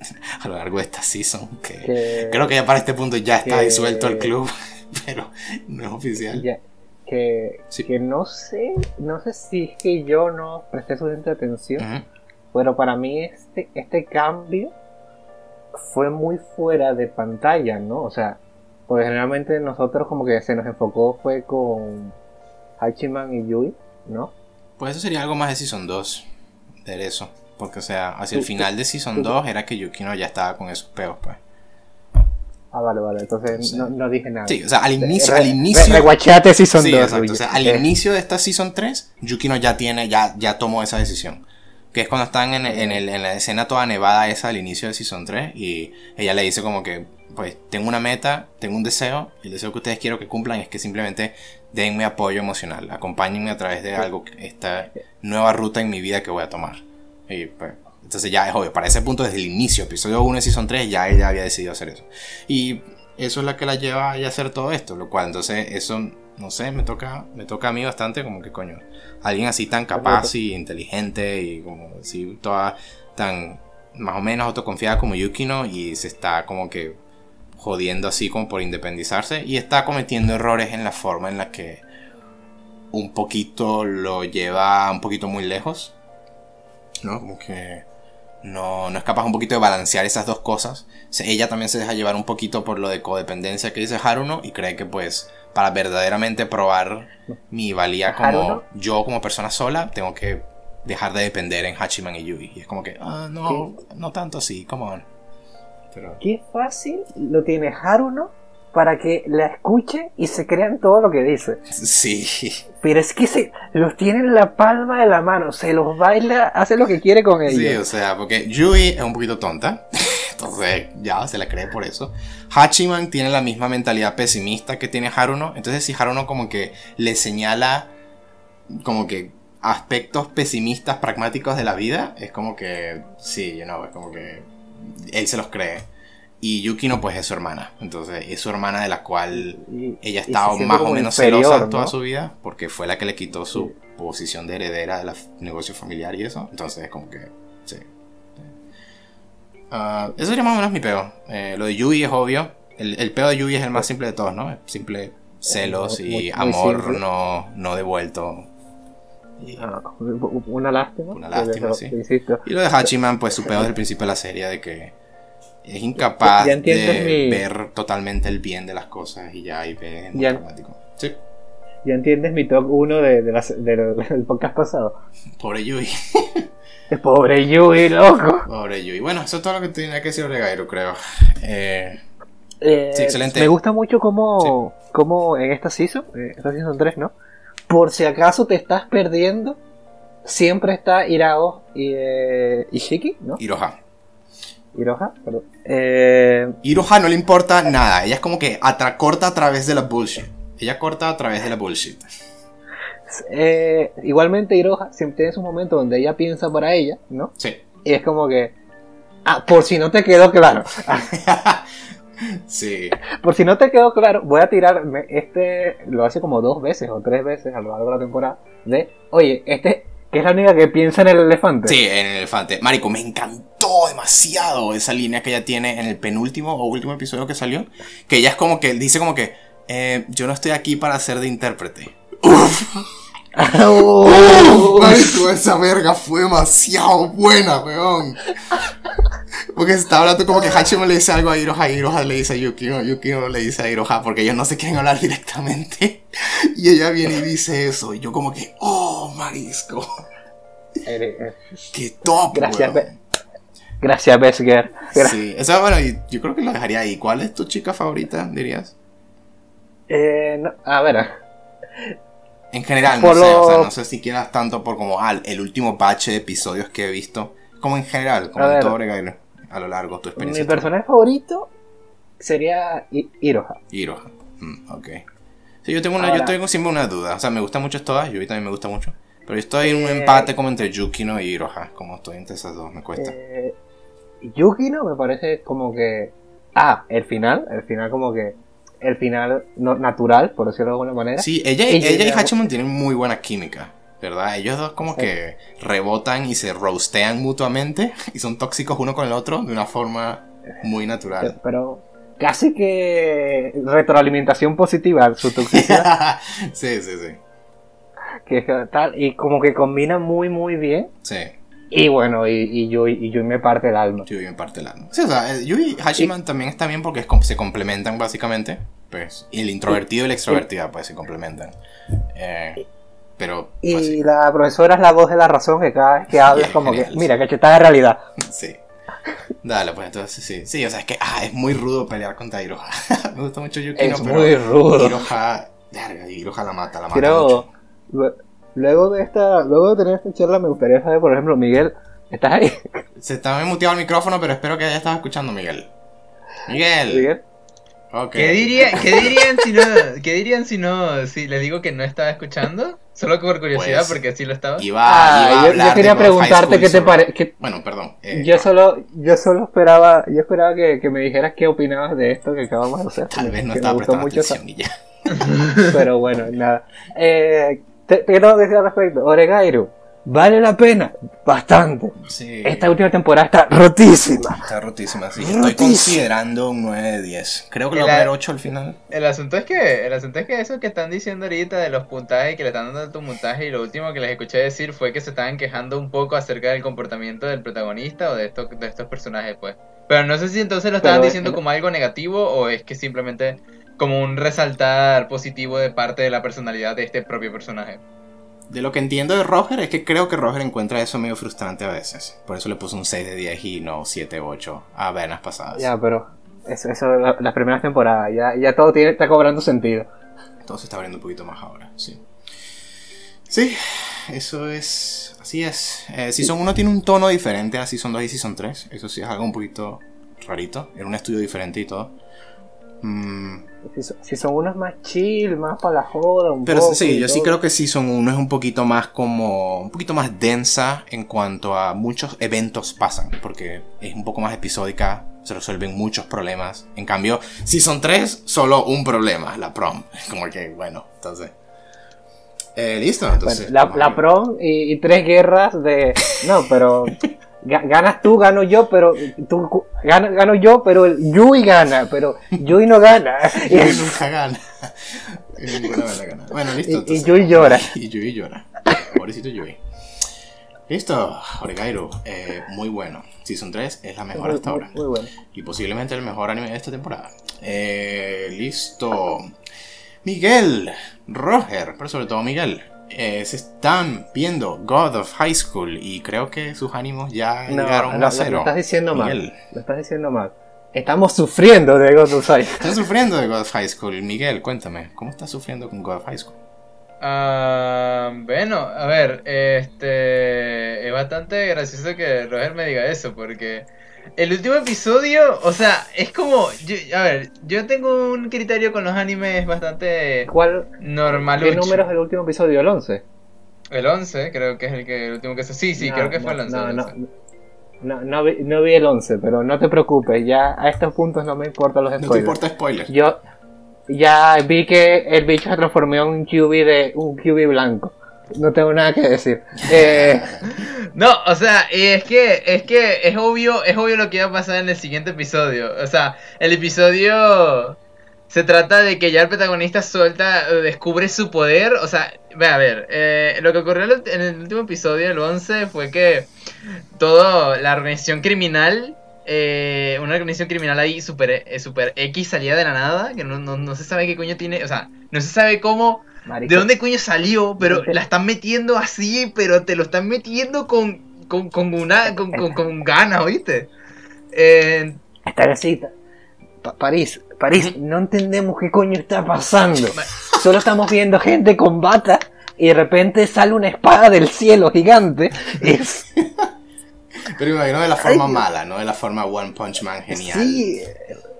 a lo largo de esta season, que, creo que ya para este punto ya está disuelto el club, pero no es oficial. que, que no sé, no sé si es que yo no presté suficiente atención, pero para mí este, este cambio fue muy fuera de pantalla, ¿no? O sea, porque generalmente nosotros como que se nos enfocó fue con Hachiman y Yui, ¿no? Pues eso sería algo más de Season 2, de eso. Porque, o sea, hacia el final de Season 2 era que Yukino ya estaba con esos peos, pues. Ah, vale, vale, entonces no, dije nada. Sí, o sea, al inicio. al inicio Season 2. Exacto, o sea, al inicio de esta Season 3, Yukino ya tiene, ya, ya tomó esa decisión. Que es cuando están en, en, el, en la escena toda nevada esa al inicio de Season 3 y ella le dice como que, pues tengo una meta, tengo un deseo, y el deseo que ustedes quiero que cumplan es que simplemente denme apoyo emocional, acompáñenme a través de algo, esta nueva ruta en mi vida que voy a tomar. Y pues, entonces ya es obvio, para ese punto desde el inicio, episodio 1 de Season 3, ya ella había decidido hacer eso. Y eso es lo que la lleva a hacer todo esto, lo cual entonces eso, no sé, me toca, me toca a mí bastante como que coño, alguien así tan capaz y inteligente y como así toda tan más o menos autoconfiada como Yukino y se está como que jodiendo así como por independizarse y está cometiendo errores en la forma en la que un poquito lo lleva un poquito muy lejos, ¿no? Como que no, no es capaz un poquito de balancear esas dos cosas. Ella también se deja llevar un poquito por lo de codependencia que dice Haruno y cree que pues para verdaderamente probar mi valía como yo como persona sola, tengo que dejar de depender en Hachiman y Yui. Y es como que, ah, no, no tanto así, come on. Pero... Qué fácil lo tiene Haruno para que la escuche y se crean todo lo que dice. Sí. Pero es que se los tiene en la palma de la mano, se los baila, hace lo que quiere con ellos. Sí, o sea, porque Yui es un poquito tonta. Entonces, ya se la cree por eso. Hachiman tiene la misma mentalidad pesimista que tiene Haruno. Entonces, si Haruno como que le señala como que aspectos pesimistas, pragmáticos de la vida, es como que, sí, you know, es como que él se los cree. Y Yukino pues es su hermana. Entonces es su hermana de la cual ella ha estado más o menos celosa toda su vida porque fue la que le quitó su posición de heredera del negocio familiar y eso. Entonces es como que... Uh, eso sería más o menos mi peo. Eh, lo de Yui es obvio. El, el, peo de Yui es el más simple de todos, ¿no? Simple celos y amor no, no devuelto. Ah, una lástima. Una lástima, sí. Y lo de Hachiman, pues su peo desde el principio de la serie de que es incapaz de ver totalmente el bien de las cosas y ya ahí ve ya, automático. Sí. Ya entiendes mi top 1 de, de del podcast pasado. Pobre Yui. Pobre Yui, loco. Pobre Yui. Bueno, eso es todo lo que tenía que decir Regairo, creo. Eh, eh, sí, excelente. Me gusta mucho cómo, cómo en esta season, eh, esta season 3, ¿no? Por si acaso te estás perdiendo, siempre está Irao y eh, Ishiki, ¿no? Iroha. Iroha, perdón. Eh... Iroha no le importa nada. Ella es como que corta a través de la bullshit. Ella corta a través de la bullshit. Eh, igualmente Iroha siempre tiene su momento donde ella piensa para ella, ¿no? Sí. Y es como que... Ah, por si no te quedó claro. sí. Por si no te quedó claro, voy a tirar este, lo hace como dos veces o tres veces a lo largo de la temporada, de, oye, este que es la única que piensa en el elefante. Sí, en el elefante. Marico, me encantó demasiado esa línea que ella tiene en el penúltimo o último episodio que salió. Que ella es como que, dice como que, eh, yo no estoy aquí para ser de intérprete. Uf. marico, esa verga fue demasiado buena, weón. Porque se está hablando como que Hachimo le dice algo a Iroha y Iroha le dice a Yukino, Yukino le dice a Iroha porque ellos no se quieren hablar directamente. Y ella viene y dice eso. Y yo como que, oh, marisco. Qué top, Gracias, Gracias, Besger. Sí, eso bueno, yo creo que lo dejaría ahí. ¿Cuál es tu chica favorita, dirías? Eh, a ver. En general, no sé, o sea, no sé si quieras tanto por como ah, el último batch de episodios que he visto. Como en general, como en todo a lo largo de tu experiencia. Mi personaje favorito sería Iroha. Iroha, mm, ok. Sí, yo tengo, una, yo tengo siempre una duda. O sea, me gustan mucho todas, Yui también me gusta mucho. Pero yo estoy en un eh, empate como entre Yukino y Iroha. Como estoy entre esas dos, me cuesta. Eh, Yukino me parece como que. Ah, el final. El final, como que. El final no, natural, por decirlo de alguna manera. Sí, ella, ella y Hachiman tienen muy buena química. ¿verdad? Ellos dos como que rebotan y se roastean mutuamente y son tóxicos uno con el otro de una forma muy natural. Pero casi que retroalimentación positiva su toxicidad. sí, sí, sí. Que tal, y como que combina muy, muy bien. Sí. Y bueno, y, y yo y me parte el alma. Yui me parte el alma. Sí, o sea, Yui y Hashiman también está bien porque se complementan básicamente. Pues, y el introvertido y la extrovertida pues se complementan. Eh, pero. Y pues la profesora es la voz de la razón que cada vez que habla es como que, mira, que está de realidad. Sí. Dale, pues entonces sí. Sí, o sea, es que ah, es muy rudo pelear contra Iroha. Me gusta mucho Yukino, es muy rudo. Iroha, Iroha la mata, la mata. Pero, luego de esta, luego de tener esta charla, me gustaría saber, por ejemplo, Miguel, ¿Estás ahí? Se estaba muteado el micrófono, pero espero que haya estado escuchando, Miguel. Miguel. Miguel. ¿Qué, diría, ¿Qué dirían si no, qué dirían si no, si les digo que no estaba escuchando? Solo por curiosidad, pues, porque sí lo estaba. Iba, ah, yo, quería preguntarte qué te parece. Bueno, perdón. Eh, yo solo, yo solo esperaba, yo esperaba que, que, me dijeras qué opinabas de esto que acabamos de hacer. Tal vez no estaba prestando mucho atención ya. Pero bueno, nada. Eh, ¿Qué tengo que decir al respecto? Oregairu vale la pena, bastante. Esta última temporada está rotísima. Está rotísima, sí. Estoy considerando un 9 de 10. Creo que lo voy a poner 8 al final. El asunto es que, el asunto es que eso que están diciendo ahorita de los puntajes que le están dando tu montaje y lo último que les escuché decir fue que se estaban quejando un poco acerca del comportamiento del protagonista o de estos, de estos personajes, pues. Pero no sé si entonces lo estaban diciendo como algo negativo o es que simplemente como un resaltar positivo de parte de la personalidad de este propio personaje. De lo que entiendo de Roger es que creo que Roger encuentra eso medio frustrante a veces. Por eso le puso un 6 de 10 y no 7 8 a venas pasadas. Ya, pero eso, eso las primeras temporadas, ya, ya todo tiene, está cobrando sentido. Todo se está abriendo un poquito más ahora, sí. Sí, eso es. Así es. Eh, Season 1 tiene un tono diferente a Season 2 y Season 3. Eso sí es algo un poquito rarito. Era un estudio diferente y todo. Mm. Si, son unos más chill, más para la joda, un Pero sí, yo sí creo que son uno es un poquito más como. un poquito más densa en cuanto a muchos eventos pasan, porque es un poco más episódica, se resuelven muchos problemas. En cambio, si son tres, solo un problema, la prom. Como que, bueno, entonces. Eh, listo, entonces. la, prom y, tres guerras de. No, pero. ganas tú, gano yo, pero tú gano, gano yo, pero el Yui gana, pero Yui no gana. Yui nunca gana. gana. Bueno, listo. y, Yui llora. Y Yui llora. Pobrecito Yui. Listo, Oregairu, eh, muy bueno. Season 3 es la mejor hasta ahora. Muy bueno. Y posiblemente el mejor anime de esta temporada. Eh, listo. Miguel, Roger, pero sobre todo Miguel. Eh, se están viendo God of High School y creo que sus ánimos ya llegaron a cero. Lo estás diciendo mal. Lo estás diciendo mal. Estamos sufriendo de God of High School. Estás sufriendo de God of High School. Miguel, cuéntame, ¿cómo estás sufriendo con God of High School? Ah, bueno, a ver, este es bastante gracioso que Roger me diga eso porque el último episodio, o sea, es como. a ver, yo tengo un criterio con los animes bastante. ¿Cuál? Normal. ¿Qué número es el último episodio? ¿El 11? El 11, creo que es el, que, el último que se. Sí, sí, creo que fue el 11. No, no, no, vi, no, vi, el 11, pero no te preocupes, ya a estos puntos no me importan los spoilers. No te importa spoilers. Yo ya vi que el bicho se transformó en un QB, de, un QB blanco. No tengo nada que decir. Eh, no, o sea, es que es que es obvio, es obvio lo que va a pasar en el siguiente episodio. O sea, el episodio se trata de que ya el protagonista suelta, descubre su poder. O sea, ve a ver, eh, lo que ocurrió en el último episodio, el 11, fue que toda la organización criminal, eh, una organización criminal ahí super, super X salía de la nada, que no, no se sabe qué coño tiene, o sea, no se sabe cómo ¿De dónde coño salió? Pero la están metiendo así, pero te lo están metiendo con, con, con una con, con, ganas, ¿oíste? Eh... Esta cita. París, París, no entendemos qué coño está pasando. Solo estamos viendo gente con bata y de repente sale una espada del cielo gigante. Es... Pero imagino de la forma mala, no de la forma One Punch Man genial. Sí,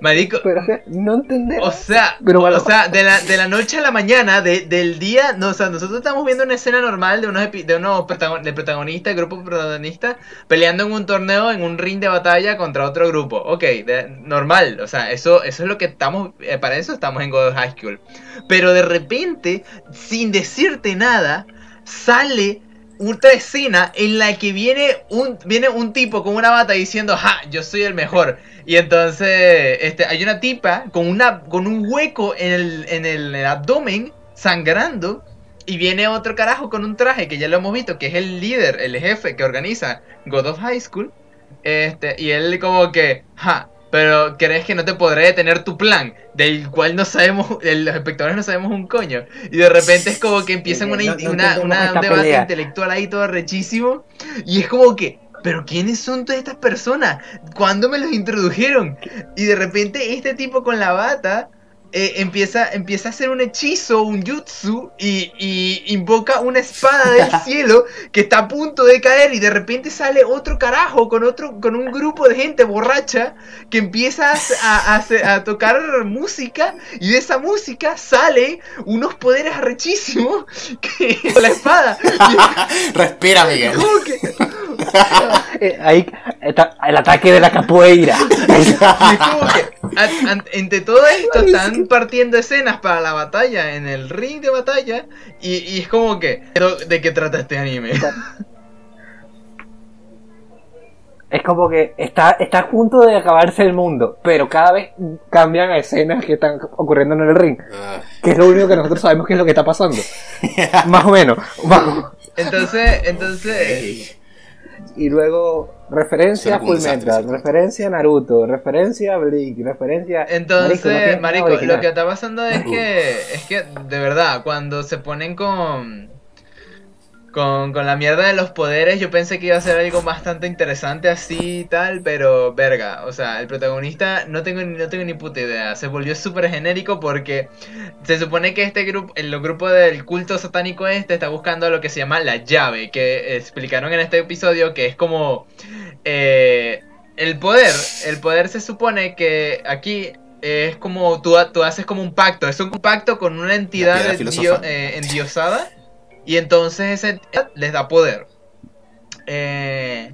Marico. Pero no entendemos. O sea, o sea de, la, de la noche a la mañana, de, del día. No, o sea, nosotros estamos viendo una escena normal de unos, de unos de protagonistas, grupo protagonistas, peleando en un torneo, en un ring de batalla contra otro grupo. Ok, normal. O sea, eso, eso es lo que estamos. Eh, para eso estamos en God of High School. Pero de repente, sin decirte nada, sale otra escena en la que viene un, viene un tipo con una bata diciendo, ja, yo soy el mejor. Y entonces este, hay una tipa con, una, con un hueco en el, en el abdomen, sangrando. Y viene otro carajo con un traje que ya lo hemos visto, que es el líder, el jefe que organiza God of High School. Este, y él como que, ja, pero crees que no te podré detener tu plan, del cual no sabemos, los espectadores no sabemos un coño. Y de repente es como que empiezan una, una, un debate intelectual ahí todo rechísimo. Y es como que, pero ¿quiénes son todas estas personas? ¿Cuándo me los introdujeron? Y de repente este tipo con la bata eh, empieza, empieza a hacer un hechizo, un jutsu, y, y invoca una espada del cielo que está a punto de caer y de repente sale otro carajo con otro con un grupo de gente borracha que empieza a, a- a tocar música y de esa música sale unos poderes arrechísimos que la espada. Respira, Miguel. Como que- Eh, ahí está el ataque de la capoeira. Y es como que, an- an- entre todo esto, están partiendo escenas para la batalla en el ring de batalla. Y, y es como que, ¿pero ¿de qué trata este anime? Es como que está, está a punto de acabarse el mundo, pero cada vez cambian a escenas que están ocurriendo en el ring. Ah, Que es lo único que nosotros sabemos que es lo que está pasando. Más o menos. Más- Entonces, entonces. Y luego referencia a Fullmetal, referencia a Naruto, referencia a Bleach, referencia... entonces, no tiene nada marico, lo que está pasando es que, es que, de verdad, cuando se ponen con, con, con la mierda de los poderes, yo pensé que iba a ser algo bastante interesante así y tal, pero verga, o sea, el protagonista no tengo, ni- no tengo ni puta idea, se volvió súper genérico porque se supone que este grupo, el grupo del culto satánico este está buscando lo que se llama la llave, que explicaron en este episodio que es como eh, el poder, el poder se supone que aquí es como tú, tú haces como un pacto, es un pacto con una entidad eh, endiosada y entonces esa entidad les da poder. Eh,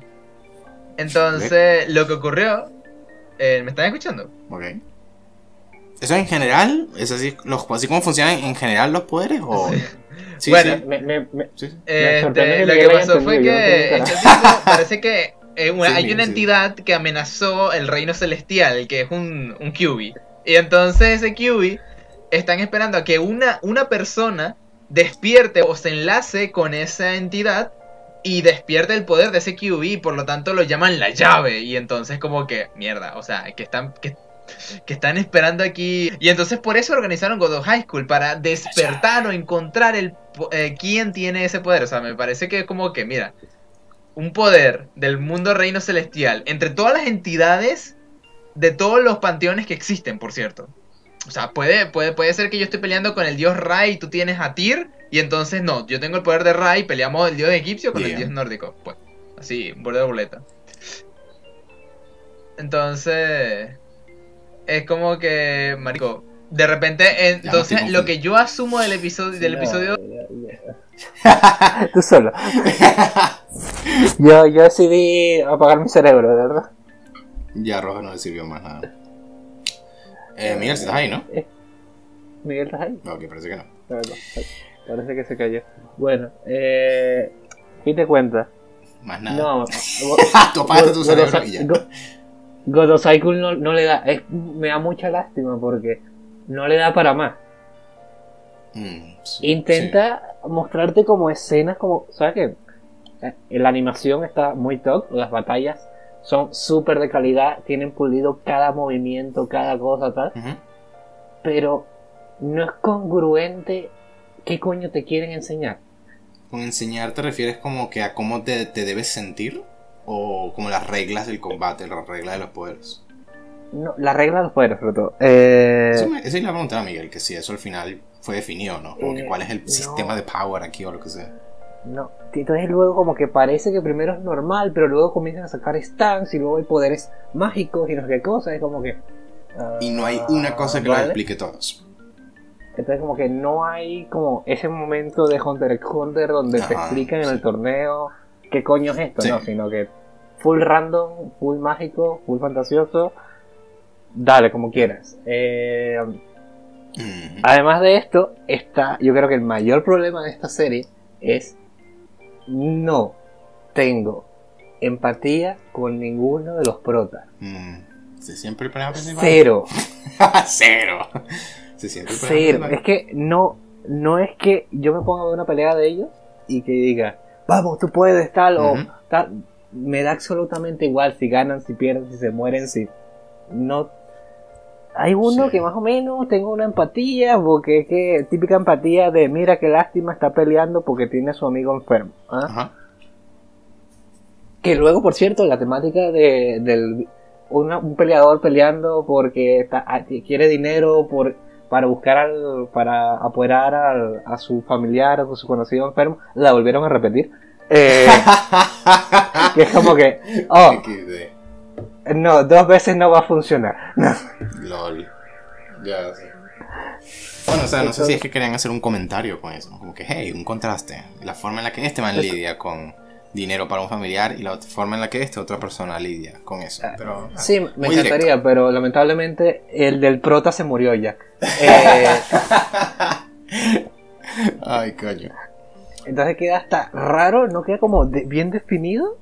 entonces, lo que ocurrió, eh, ¿me están escuchando? Ok. ¿Eso en general? ¿Es así, los, así como funcionan en general los poderes? O... Sí. Sí, Bueno, sí, Me, me- me- sí, sí. Este, sorprende que lo que pasó fue no que este tipo parece que eh, una- hay una sí. entidad que amenazó el reino celestial, que es un, un QB. Y entonces ese QB están esperando a que una, una persona despierte o se enlace con esa entidad y despierte el poder de ese QB por lo tanto lo llaman la llave. Y entonces como que, mierda, o sea, que están... Que, están esperando aquí. Y entonces por eso organizaron Godot High School, para despertar o encontrar el eh, quién tiene ese poder. O sea, me parece que es como que, mira, un poder del mundo reino celestial entre todas las entidades de todos los panteones que existen, por cierto. O sea, puede, puede, puede ser que yo esté peleando con el dios Ra y tú tienes a Tyr. Y entonces no, yo tengo el poder de Ra y peleamos el dios egipcio con el dios nórdico. Pues, así, borde de boleta. Entonces, es como que, marico, de repente, Ya, entonces estoy lo que yo asumo del episodio, del No, episodio ya, ya. Tú solo. yo, yo decidí apagar mi cerebro, de verdad. Ya Roja no le sirvió más nada. Eh, Miguel, estás ahí, ¿no? Miguel, ¿estás ahí? Ok, parece que no. No, no, Parece que se cayó. Bueno, eh. ¿Qué te cuenta? Más nada. No, Tú apagaste tu cerebro y ya. Go- Godo Cycle no, no le da. es- me da mucha lástima porque no le da para más. Mm, sí, Intenta mostrarte como escenas, como. ¿Sabes qué? Eh, La animación está muy top, las batallas son súper de calidad, tienen pulido cada movimiento, cada cosa, tal. Pero no es congruente qué coño te quieren enseñar. Con enseñar te refieres como que a cómo te, te debes sentir o como las reglas del combate, las reglas de los poderes. No, la regla de los poderes, sobre todo. Eh, Eso, me, eso le iba a preguntar a Miguel, que si eso al final fue definido, ¿no? Como que Eh, cuál es el no. sistema de power aquí o lo que sea. No, entonces luego como que parece que primero es normal, pero luego comienzan a sacar stands y luego hay poderes mágicos y no sé qué cosa, es como que... ah, Y no hay una cosa que lo ¿vale? explique todos. Entonces como que no hay como ese momento de Hunter x Hunter donde te explican en el torneo qué coño es esto, Sí. no, sino que full random, full mágico, full fantasioso, dale como quieras. Eh. Además de esto, está, yo creo que el mayor problema de esta serie es no tengo empatía con ninguno de los protas. Mm. ¿Se siempre principal? Cero, Cero. ¿Se siempre cero. principal? Es que no, no es que yo me ponga a ver una pelea de ellos y que diga, vamos, tú puedes, tal, o tal. Me da absolutamente igual si ganan, si pierden, si se mueren, si no. Hay uno Sí. que más o menos tengo una empatía, porque es que típica empatía de mira qué lástima está peleando porque tiene a su amigo enfermo. ¿ah? Ajá. Que luego, por cierto, la temática de, del una- un peleador peleando porque está- ah, quiere dinero por, para buscar al, para apoderar al, a su familiar, a su conocido enfermo, la volvieron a repetir. Eh, que es como que, oh. No, dos veces no va a funcionar. LOL. Ya, sí. Bueno, o sea, no sé si es que querían hacer un comentario con eso. Como que, hey, un contraste. La forma en la que este man lidia con dinero para un familiar y la otra forma en la que esta otra persona lidia con eso. Pero, ah, Sí, me encantaría, pero lamentablemente el del prota se murió ya. Eh. Ay, coño. entonces queda hasta raro, no queda como de- bien definido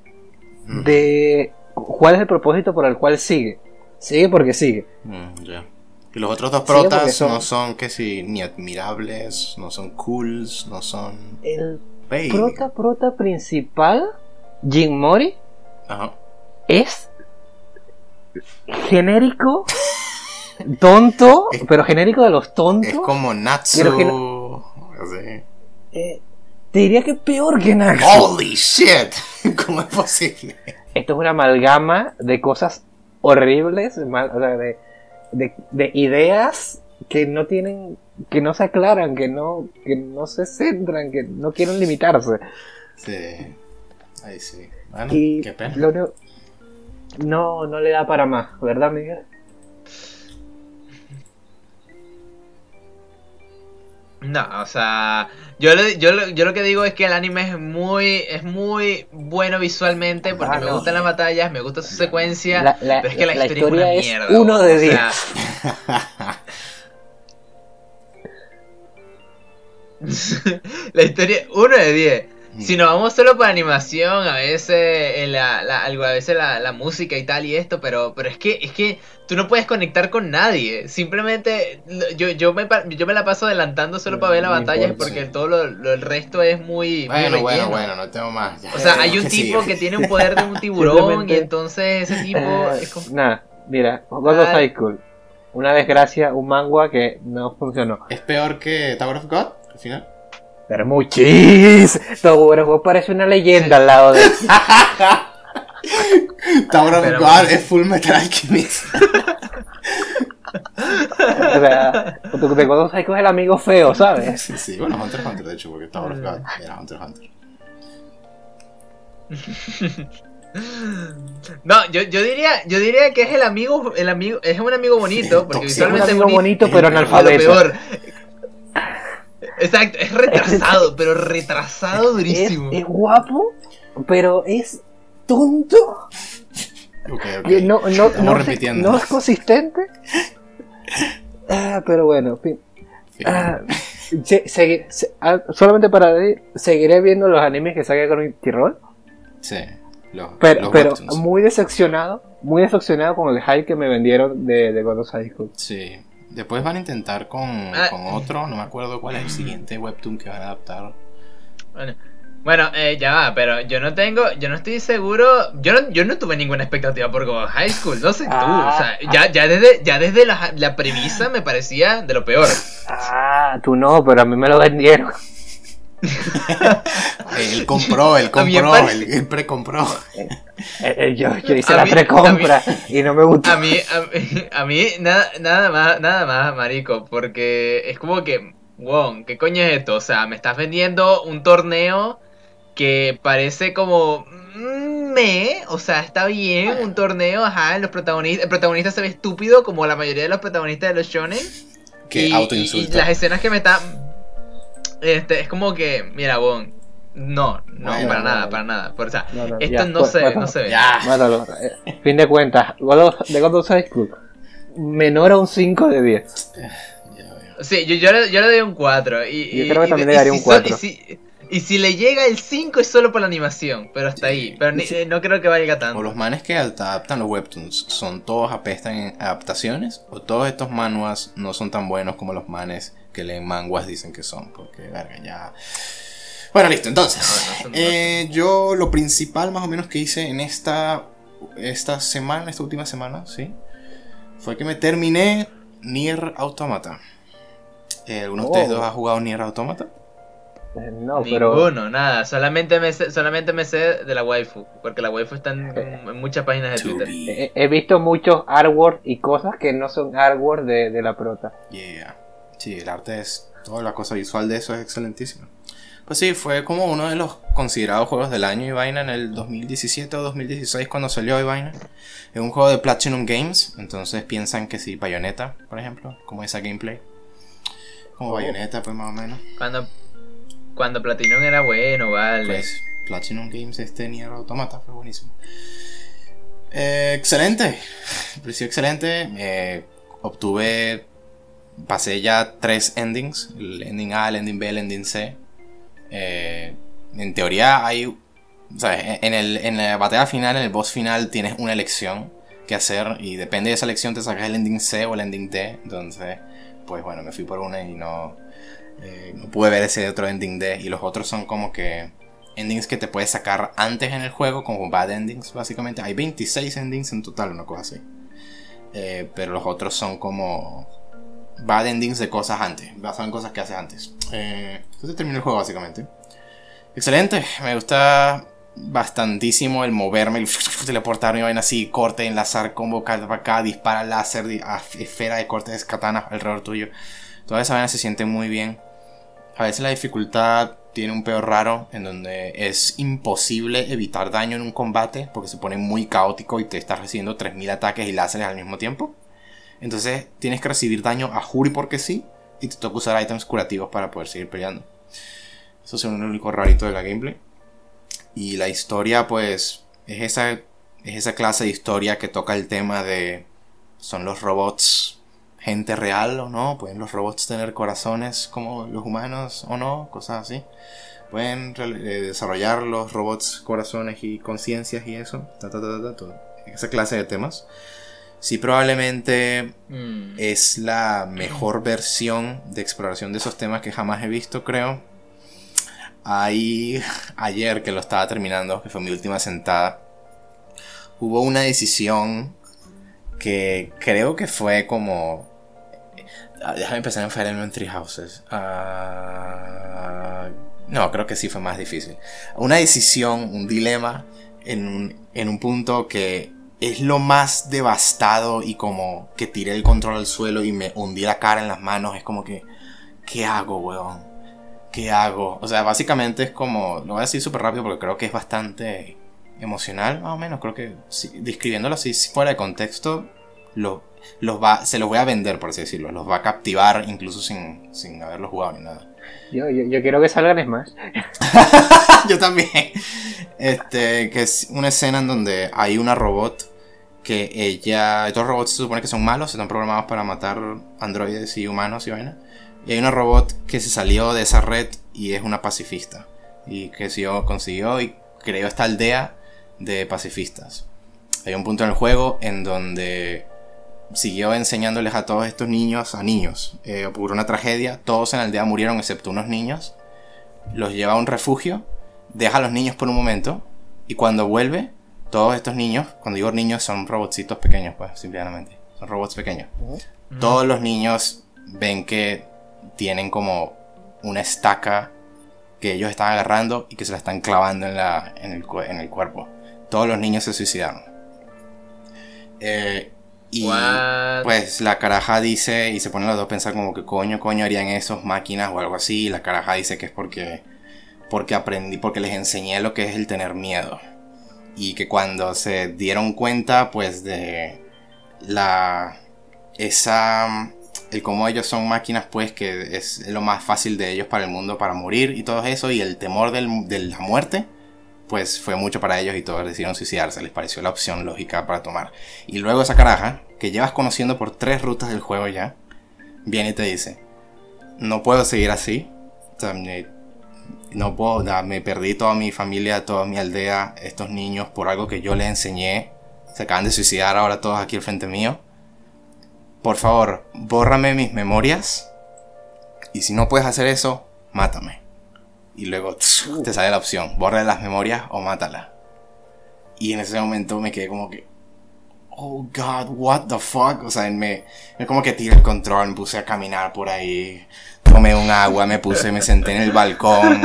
Mm. de cuál es el propósito por el cual sigue. Sigue porque sigue. Mm. Y los otros dos protas son- no son que si ni admirables, no son cools, no son. El Baby. prota prota principal, Jin Mori, Ajá. es genérico, tonto, Es- pero genérico de los tontos. Es como Natsu. Eh, te diría que peor que Naxu. Holy shit. ¿Cómo es posible? Esto es una amalgama de cosas horribles, mal- o sea, de, de- de ideas que no tienen, que no se aclaran, que no, que no se centran, que no quieren limitarse. Sí. Ahí sí. Bueno, Y qué pena. lo no, no le da para más, ¿verdad, Miguel? No, o sea, yo, lo- yo, lo- yo lo que digo es que el anime es muy, es muy bueno visualmente porque Ah, me no. gustan las batallas, me gusta su secuencia, La, la- pero es que la, la historia, historia es es una mierda. uno o de sea, la historia, uno de 10. Si nos vamos solo por animación, a veces eh, la, la- algo, a veces la, la música y tal y esto, pero, pero es que es que tú no puedes conectar con nadie. Simplemente yo, yo, me, yo me la paso adelantando solo para ver la batalla importa, porque sí. todo lo, lo- el resto es muy, muy Bueno, bueno, bueno, no tengo más. Ya O sea, hay un tipo sigue. que tiene un poder de un tiburón y entonces ese tipo Eh, es como... Nada, mira, God of. High School. Una desgracia, un manga que no funcionó. ¿Es peor que Tower of God? Al final. Pero muchis. Tower of God parece una leyenda al lado de. Tower of Pero- God es Full Metal Alchemist. O sea, tu- de God of High School es el amigo feo, ¿sabes? sí, sí, bueno, Hunter x Hunter, de hecho, porque Tower of God era Hunter x Hunter. No, yo, yo diría, yo diría que es el amigo, el amigo, es un amigo bonito, porque Tóxico. Es un visualmente amigo bonito. bonito, pero y lo analfabeto. peor. Exacto, es retrasado, pero retrasado durísimo. es guapo, pero es tonto. Ok, ok. que No, no, no, se- repitiendo. no es consistente. Ah, pero bueno, en fin. Sí. Ah, se- segui- se- ah, solamente para decir, seguiré viendo los animes que saca Crunchyroll, Sí, los, pero, los pero muy decepcionado, muy decepcionado con el hype que me vendieron de, de God of High School. Sí. Después van a intentar con, Ah. con otro, no me acuerdo cuál es el siguiente webtoon que van a adaptar. Bueno, bueno eh, ya va, pero yo no tengo, yo no estoy seguro, yo no, yo no tuve ninguna expectativa por Go High School, no sé tú, Ah. o sea, ya, ya desde, ya desde la, la premisa me parecía de lo peor. Ah, tú no, pero a mí me lo vendieron. Él compró, él compró, parece- él, él precompró. Eh, eh, yo, yo hice A la mí- precompra y no me gustó. A mí, a, mí- a mí nada, nada más, nada más, marico, porque es como que, wow, ¿qué coño es esto? O sea, me estás vendiendo un torneo que parece como mm, me, o sea, está bien, un torneo, ajá, los protagonistas, el protagonista se ve estúpido como la mayoría de los protagonistas de los shonen. Que y, y autoinsulta. las escenas que me están, este, es como que, mira, bon, no, no, Bueno, para no, nada, no. para nada, o sea, No, no, esto ya, no pues, se, bueno, no se ve. Ya. Mátalo. Eh, Fin de cuentas, de God of High School, menor a un 5 de 10. Ya veo. Sí, yo, yo, le, yo le doy un 4. Y, Yo y- creo que y- también y le daría si un so- 4. Y si, y si le llega el 5 es solo por la animación, pero hasta Sí. ahí. Pero ni- eh, no creo que valga tanto. O los manes que adaptan los webtoons son todos apestan en adaptaciones, o todos estos manuas no son tan buenos como los manes que leen manguas dicen que son, porque verga, ya. Bueno, listo, entonces. Eh, yo lo principal más o menos que hice en esta, esta semana, esta última semana, ¿sí? Fue que me terminé Nier Automata. Eh, ¿Alguno de ustedes Oh. dos ha jugado Nier Automata? Eh, No, pero. Ninguno, nada. Solamente me, sé, solamente me sé de la waifu. Porque la waifu está en, en muchas páginas de Twitter. he visto muchos artwork y cosas que no son artwork de, de la prota. Yeah. Sí, el arte es. Toda la cosa visual de eso es excelentísima. Pues sí, fue como uno de los considerados juegos del año y vaina en el 2017 o 2016 cuando salió y vaina. Es un juego de Platinum Games, entonces piensan que sí, Bayonetta, por ejemplo, como esa gameplay. Como Oh. Bayonetta, pues más o menos. Cuando, cuando Platinum era bueno, vale. Pues Platinum Games este Nier Automata fue buenísimo. Eh, excelente. Me pareció excelente. Eh, obtuve. Pasé ya tres endings. El ending A, el ending B, el ending C. Eh, en teoría hay. o sea, en, el, en la batalla final, en el boss final, tienes una elección que hacer. Y depende de esa elección te sacas el ending C o el ending D. Entonces, pues bueno, me fui por una y no. eh, no pude ver ese otro ending D. Y los otros son como que endings que te puedes sacar antes en el juego, como bad endings, básicamente. Hay 26 endings en total, una cosa así. Eh, pero los otros son como bad endings de cosas antes, basadas en cosas que haces antes. Eh, entonces termina el juego, básicamente. Excelente, me gusta bastantísimo el moverme, el teleportarme, vaina así, corte, enlazar, combo, para acá, dispara láser, esfera de corte de katana alrededor tuyo. Toda esa vaina se siente muy bien. A veces la dificultad tiene un peor raro en donde es imposible evitar daño en un combate porque se pone muy caótico y te estás recibiendo 3000 ataques y láseres al mismo tiempo. Entonces tienes que recibir daño a juri porque sí y te toca usar items curativos para poder seguir peleando. Eso es un único rarito de la gameplay. Y la historia pues es esa, es esa clase de historia que toca el tema de son los robots gente real o no, pueden los robots tener corazones como los humanos o no, cosas así. Pueden eh, desarrollar los robots corazones y conciencias y eso, esa clase de temas. Sí, probablemente Mm. es la mejor versión de exploración de esos temas que jamás he visto, creo. Ahí, ayer que lo estaba terminando, que fue mi última sentada, hubo una decisión que creo que fue como... Ah, Déjame empezar en Fire Emblem Three Houses. Ah, no, creo que sí fue más difícil. Una decisión, un dilema en un, en un punto que es lo más devastado y como que tiré el control al suelo y me hundí la cara en las manos. Es como que, ¿qué hago, weón? ¿Qué hago? O sea, básicamente es como, lo voy a decir súper rápido porque creo que es bastante emocional, más o menos. Creo que describiéndolo así fuera de contexto, lo, los va, se los voy a vender, por así decirlo. Los va a captivar incluso sin, sin haberlos jugado ni nada. Yo, yo, yo quiero que salgan Smash. Yo también. Este, que es una escena en donde hay una robot que ella. Estos robots se supone que son malos, están programados para matar androides y humanos y vaina. Y hay una robot que se salió de esa red y es una pacifista. Y que consiguió, y creó esta aldea de pacifistas. Hay un punto en el juego en donde siguió enseñándoles a todos estos niños, a niños. Eh, ocurrió una tragedia, todos en la aldea murieron excepto unos niños. Los lleva a un refugio, deja a los niños por un momento y cuando vuelve, todos estos niños, cuando digo niños son robotcitos pequeños, pues simplemente, son robots pequeños. Todos los niños ven que tienen como una estaca que ellos están agarrando y que se la están clavando en, la, en, el, en el cuerpo. Todos los niños se suicidaron. Eh, y What? pues la caraja dice, y se ponen los dos a pensar como que coño, coño harían esos máquinas o algo así. Y la caraja dice que es porque, porque aprendí, porque les enseñé lo que es el tener miedo. Y que cuando se dieron cuenta, pues de la, esa, el cómo ellos son máquinas, pues que es lo más fácil de ellos para el mundo, para morir y todo eso, y el temor del- de la muerte, pues fue mucho para ellos y todos decidieron suicidarse, les pareció la opción lógica para tomar. Y luego esa caraja, que llevas conociendo por tres rutas del juego ya, viene y te dice, no puedo seguir así, no puedo, da- me perdí toda mi familia, toda mi aldea, estos niños por algo que yo les enseñé, se acaban de suicidar ahora todos aquí al frente mío. Por favor, bórrame mis memorias. Y si no puedes hacer eso, mátame. Y luego tss, te sale la opción, borra las memorias o mátala. Y en ese momento me quedé como que, oh god, what the fuck. O sea, me, me como que tiré el control, me puse a caminar por ahí, tomé un agua, me puse, me senté en el balcón,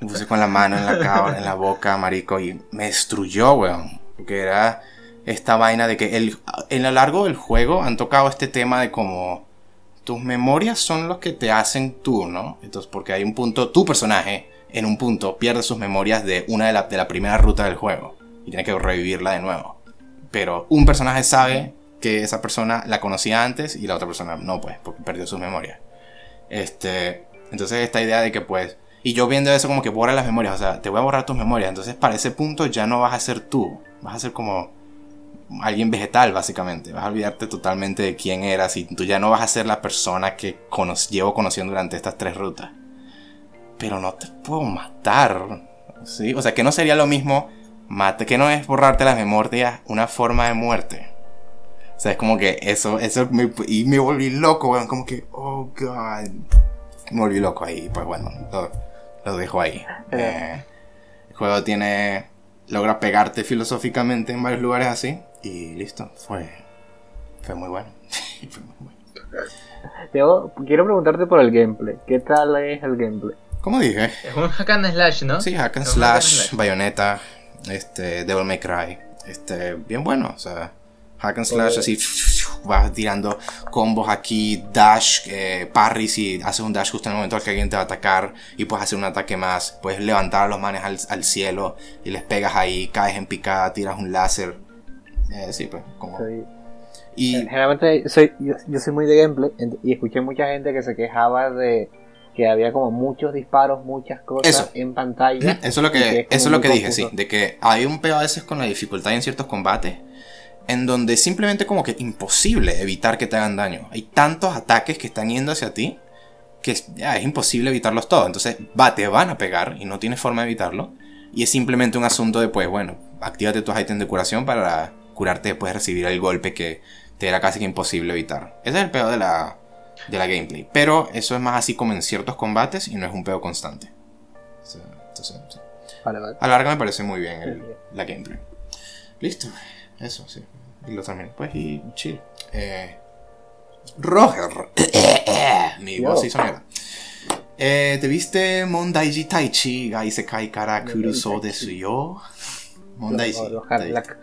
me puse con la mano en la, en la boca, marico, y me destruyó, weón. Porque era esta vaina de que el, en lo largo del juego han tocado este tema de como tus memorias son los que te hacen tú, ¿no? Entonces, porque hay un punto, tu personaje en un punto pierde sus memorias de una de la, de la primera ruta del juego y tiene que revivirla de nuevo. Pero un personaje sabe que esa persona la conocía antes y la otra persona no, pues, porque perdió sus memorias. Este, entonces esta idea de que pues, y yo viendo eso como que borra las memorias, o sea, te voy a borrar tus memorias, entonces para ese punto ya no vas a ser tú, vas a ser como alguien vegetal básicamente, vas a olvidarte totalmente de quién eras y tú ya no vas a ser la persona que llevo conociendo durante estas tres rutas. Pero no te puedo matar, ¿sí? O sea, que no sería lo mismo, mate, que no es borrarte las memorias una forma de muerte. O sea, es como que eso, eso me, y me volví loco, weón, como que, oh god. Me volví loco ahí, pues bueno, lo, dejo ahí. Eh, el juego tiene, logra pegarte filosóficamente en varios lugares así, y listo, fue, fue muy bueno. fue muy bueno. Yo quiero preguntarte por el gameplay. ¿Qué tal es el gameplay? Como dije. Es un hack and slash, ¿no? Sí, hack and slash, bayoneta, este, Devil May Cry. Este, bien bueno, o sea, hack and slash así, vas tirando combos aquí, dash, eh, parry si haces un dash justo en el momento en que alguien te va a atacar y puedes hacer un ataque más, puedes levantar a los manes al, cielo y les pegas ahí, caes en picada, tiras un láser. Eh, sí, pues, como... Y... Generalmente soy, yo, soy muy de gameplay y escuché mucha gente que se quejaba de que había como muchos disparos, muchas cosas en pantalla. Eso es lo que, eso es lo que dije, sí, de que hay un peo a veces con la dificultad en ciertos combates en donde simplemente como que imposible evitar que te hagan daño. Hay tantos ataques que están yendo hacia ti que es, es imposible evitarlos todos. Entonces, va, te van a pegar y no tienes forma de evitarlo. Y es simplemente un asunto de, pues, bueno, actívate tus ítems de curación para curarte después de recibir el golpe que te era casi que imposible evitar. Ese es el peor de la, de la gameplay. Pero eso es más así como en ciertos combates y no es un pedo constante. Entonces, A la larga me parece muy bien la gameplay. Listo. Eso, sí. Y lo también. Pues y chill. Eh, Roger. Mi voz hizo mierda. Eh, ¿Te viste Mondaiji Taichi ga Isekai kara kuruso desu yo? Mondaiji. Los,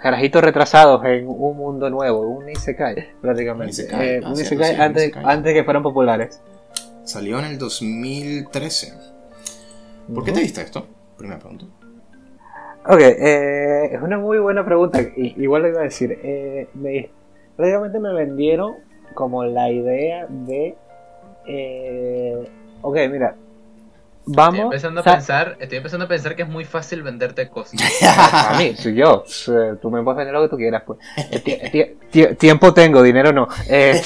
carajitos retrasados en un mundo nuevo, un Isekai prácticamente. Un Isekai, eh, un isekai, antes, antes que fueran populares. Salió en el 2013. ¿Por qué te viste esto? Primera pregunta. Ok, eh, es una muy buena pregunta. Igual lo iba a decir. Eh, me, prácticamente me vendieron como la idea de. Eh, ok, mira. Vamos. Estoy empezando, a pensar, estoy empezando a pensar que es muy fácil venderte cosas. a mí, soy yo. Tú me puedes vender lo que tú quieras, pues. Eh, tiempo tengo, dinero no. Eh,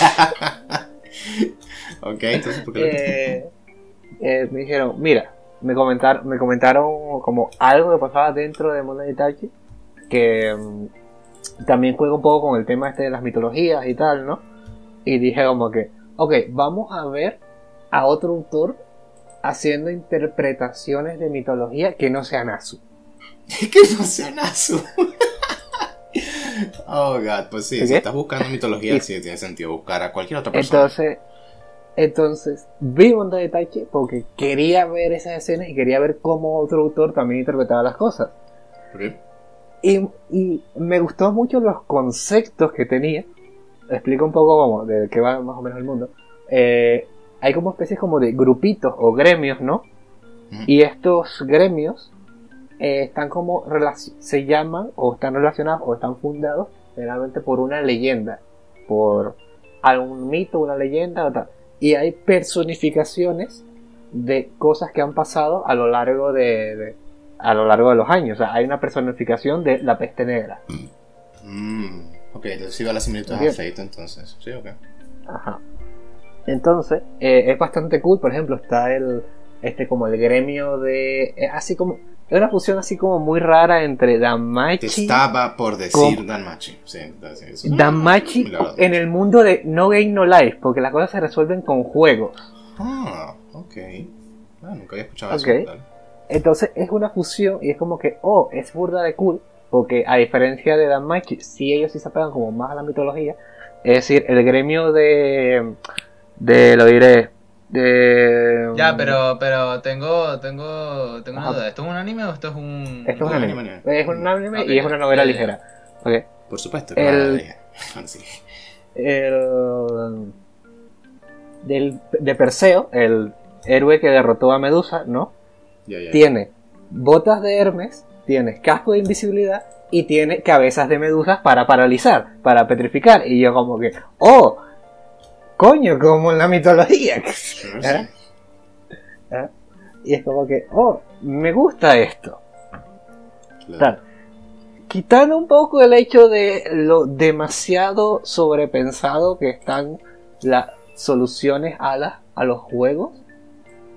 ok, entonces, ¿por qué eh, me dijeron, mira, me comentaron, me comentaron como algo que pasaba dentro de Mundo Itachi, que mm, también juega un poco con el tema este de las mitologías y tal, ¿no? Y dije como que, ok, vamos a ver a otro autor haciendo interpretaciones de mitología que no sea Nasu. que no sea Nasu. oh, God, pues sí, si estás buscando mitología, sí tiene sentido buscar a cualquier otra persona. Entonces, entonces, vi Onda de Taichi porque quería ver esas escenas y quería ver cómo otro autor también interpretaba las cosas. Y, me gustó mucho los conceptos que tenía. Explico un poco cómo, de qué va más o menos el mundo. Eh, hay como especies como de grupitos o gremios, ¿no? Y estos gremios eh, están como se llaman o están relacionados o están fundados generalmente por una leyenda, por algún mito, una leyenda o tal y hay personificaciones de cosas que han pasado a lo largo de, a lo largo de los años. O sea, hay una personificación de la peste negra. Mm, ok, entonces sí va la similitud a Fate entonces. Sí, ok. Ajá. Entonces, eh, es bastante cool, por ejemplo, está el este como el gremio de así como es una fusión así como muy rara entre Danmachi. Te estaba por decir Danmachi. Sí, Danmachi en el mundo de No Game No Life, porque las cosas se resuelven con juegos. Ah, ok. Ah, nunca había escuchado eso. Entonces es una fusión y es como que, oh, es burda de cool, porque a diferencia de Danmachi, si ellos sí se apegan como más a la mitología, es decir, el gremio de, de lo diré, de... Ya, pero, pero tengo, tengo, tengo una duda. ¿Esto es un anime o esto es un...? Esto es un anime. Es un anime y es una novela ligera. Okay. Por supuesto. Que el... el... del, de Perseo, el héroe que derrotó a Medusa, ¿no? Tiene botas de Hermes, tiene casco de invisibilidad y tiene cabezas de medusas para paralizar, para petrificar. Y yo como que, oh, coño, como en la mitología. ¿Eh? ¿Eh? Y es como que, oh, me gusta esto. Claro. Tal. Quitando un poco el hecho de lo demasiado sobrepensado que están las soluciones a, la- a los juegos,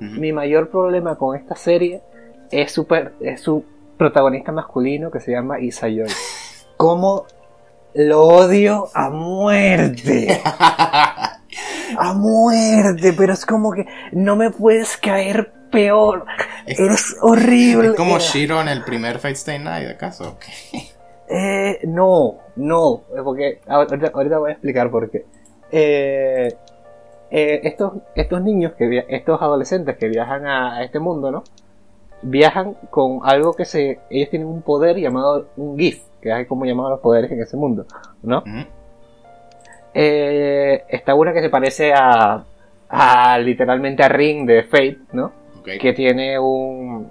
mi mayor problema con esta serie es su, per- es su protagonista masculino que se llama Isayoy. Como lo odio a muerte. A muerte, pero es como que no me puedes caer peor. Eres horrible. Es como Shiro en el primer Fate Stay Night, ¿acaso? Ok. Eh, no, no, eh, porque ahorita, ahorita voy a explicar por qué. Eh, eh, estos, estos niños, que via- estos adolescentes que viajan a, a este mundo, ¿no? Viajan con algo que se... Ellos tienen un poder llamado un GIF, que es como llamaban los poderes en ese mundo, ¿no? Eh, está una que se parece a, a literalmente a Ring de Fate, ¿no? Que tiene un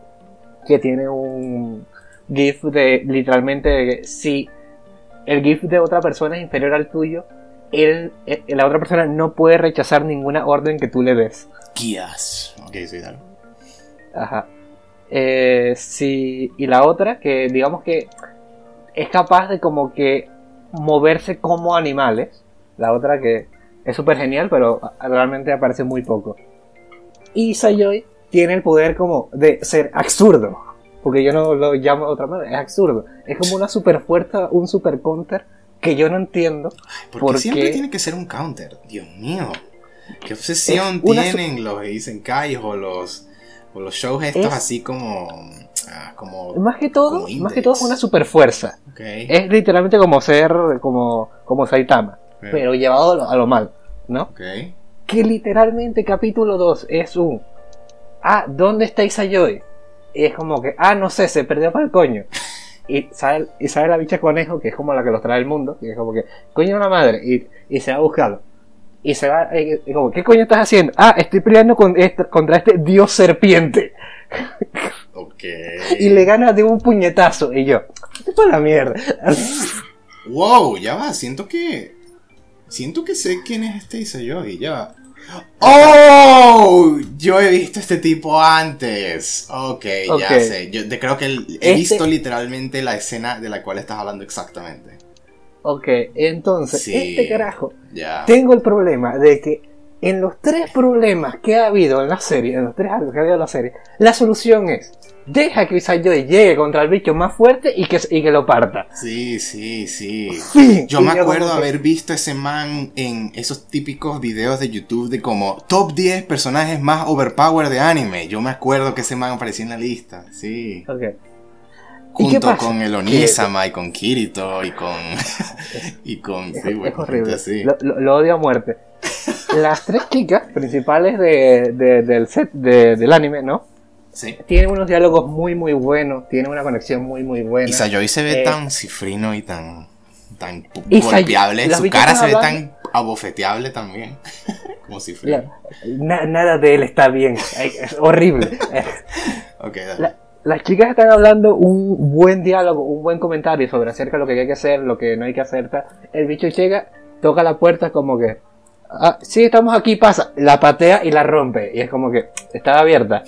que tiene un GIF de literalmente de si el GIF de otra persona es inferior al tuyo, él, eh, la otra persona no puede rechazar ninguna orden que tú le des. Guías. Ok, sí, dale. Ajá. Eh, sí, y la otra que digamos que es capaz de como que moverse como animales. La otra que es súper genial, pero realmente aparece muy poco. Y Sayoi tiene el poder como de ser absurdo. Porque yo no lo llamo de otra manera, es absurdo. Es como una super fuerza, un super counter que yo no entiendo. ¿Por, ¿Por qué siempre qué? tiene que ser un counter? Dios mío. ¿Qué obsesión tienen los Isenkais o los, o los shows estos Es- así como... ah, como... Más que todo, más que todo es una super fuerza. Ok. Es literalmente como ser como, como Saitama. Pero llevado a lo, a lo mal, ¿no? Ok. Que literalmente capítulo 2 es un Ah, ¿dónde está Isayoy? Y es como que, ah, no sé, se perdió para el coño. Y sale, y sale la bicha conejo, que es como la que los trae al mundo, y es como que, coño de la madre, y, y se va a buscarlo. Y se va, y, y como, ¿qué coño estás haciendo? Ah, estoy peleando con este- contra este dios serpiente. Ok. Y le gana de un puñetazo. Y yo, ¿qué fue la mierda? Wow, ya va, siento que. Siento que sé quién es este Isayogi, ya. ¡Oh! Yo he visto este tipo antes. Ok, ya Ok. sé. Yo te- creo que el- he Este- visto literalmente la escena de la cual estás hablando exactamente. ok, entonces, Sí. este carajo Ya. tengo el problema de que en los tres problemas que ha habido en la serie, en los tres algo que ha habido en la serie, la solución es deja que Isayoy llegue contra el bicho más fuerte y que, y que lo parta. Sí, sí, sí. Fin. Yo me acuerdo haber visto ese man en esos típicos videos de YouTube de como top 10 personajes más overpowered de anime. Yo me acuerdo que ese man aparecía en la lista, sí. Ok. ¿Y qué Junto con el Onisama y con Kirito y con. y con. Es, sí, bueno, es horrible. lo- lo odio a muerte. Las tres chicas principales de, de- del set de- del anime, ¿no? Sí. Tienen unos diálogos muy, muy buenos. Tienen una conexión muy, muy buena. Y Sayoi se ve Eh, tan cifrino y tan. tan golpeable. Su cara se ve tan abofeteable también. como cifrino. Na- nada de él está bien. Es horrible. Eh, Ok, dale. La- las chicas están hablando un buen diálogo, un buen comentario sobre acerca de lo que hay que hacer, lo que no hay que hacer. El bicho llega, toca la puerta como que, ah, sí, estamos aquí, pasa. La patea y la rompe. Y es como que, estaba abierta.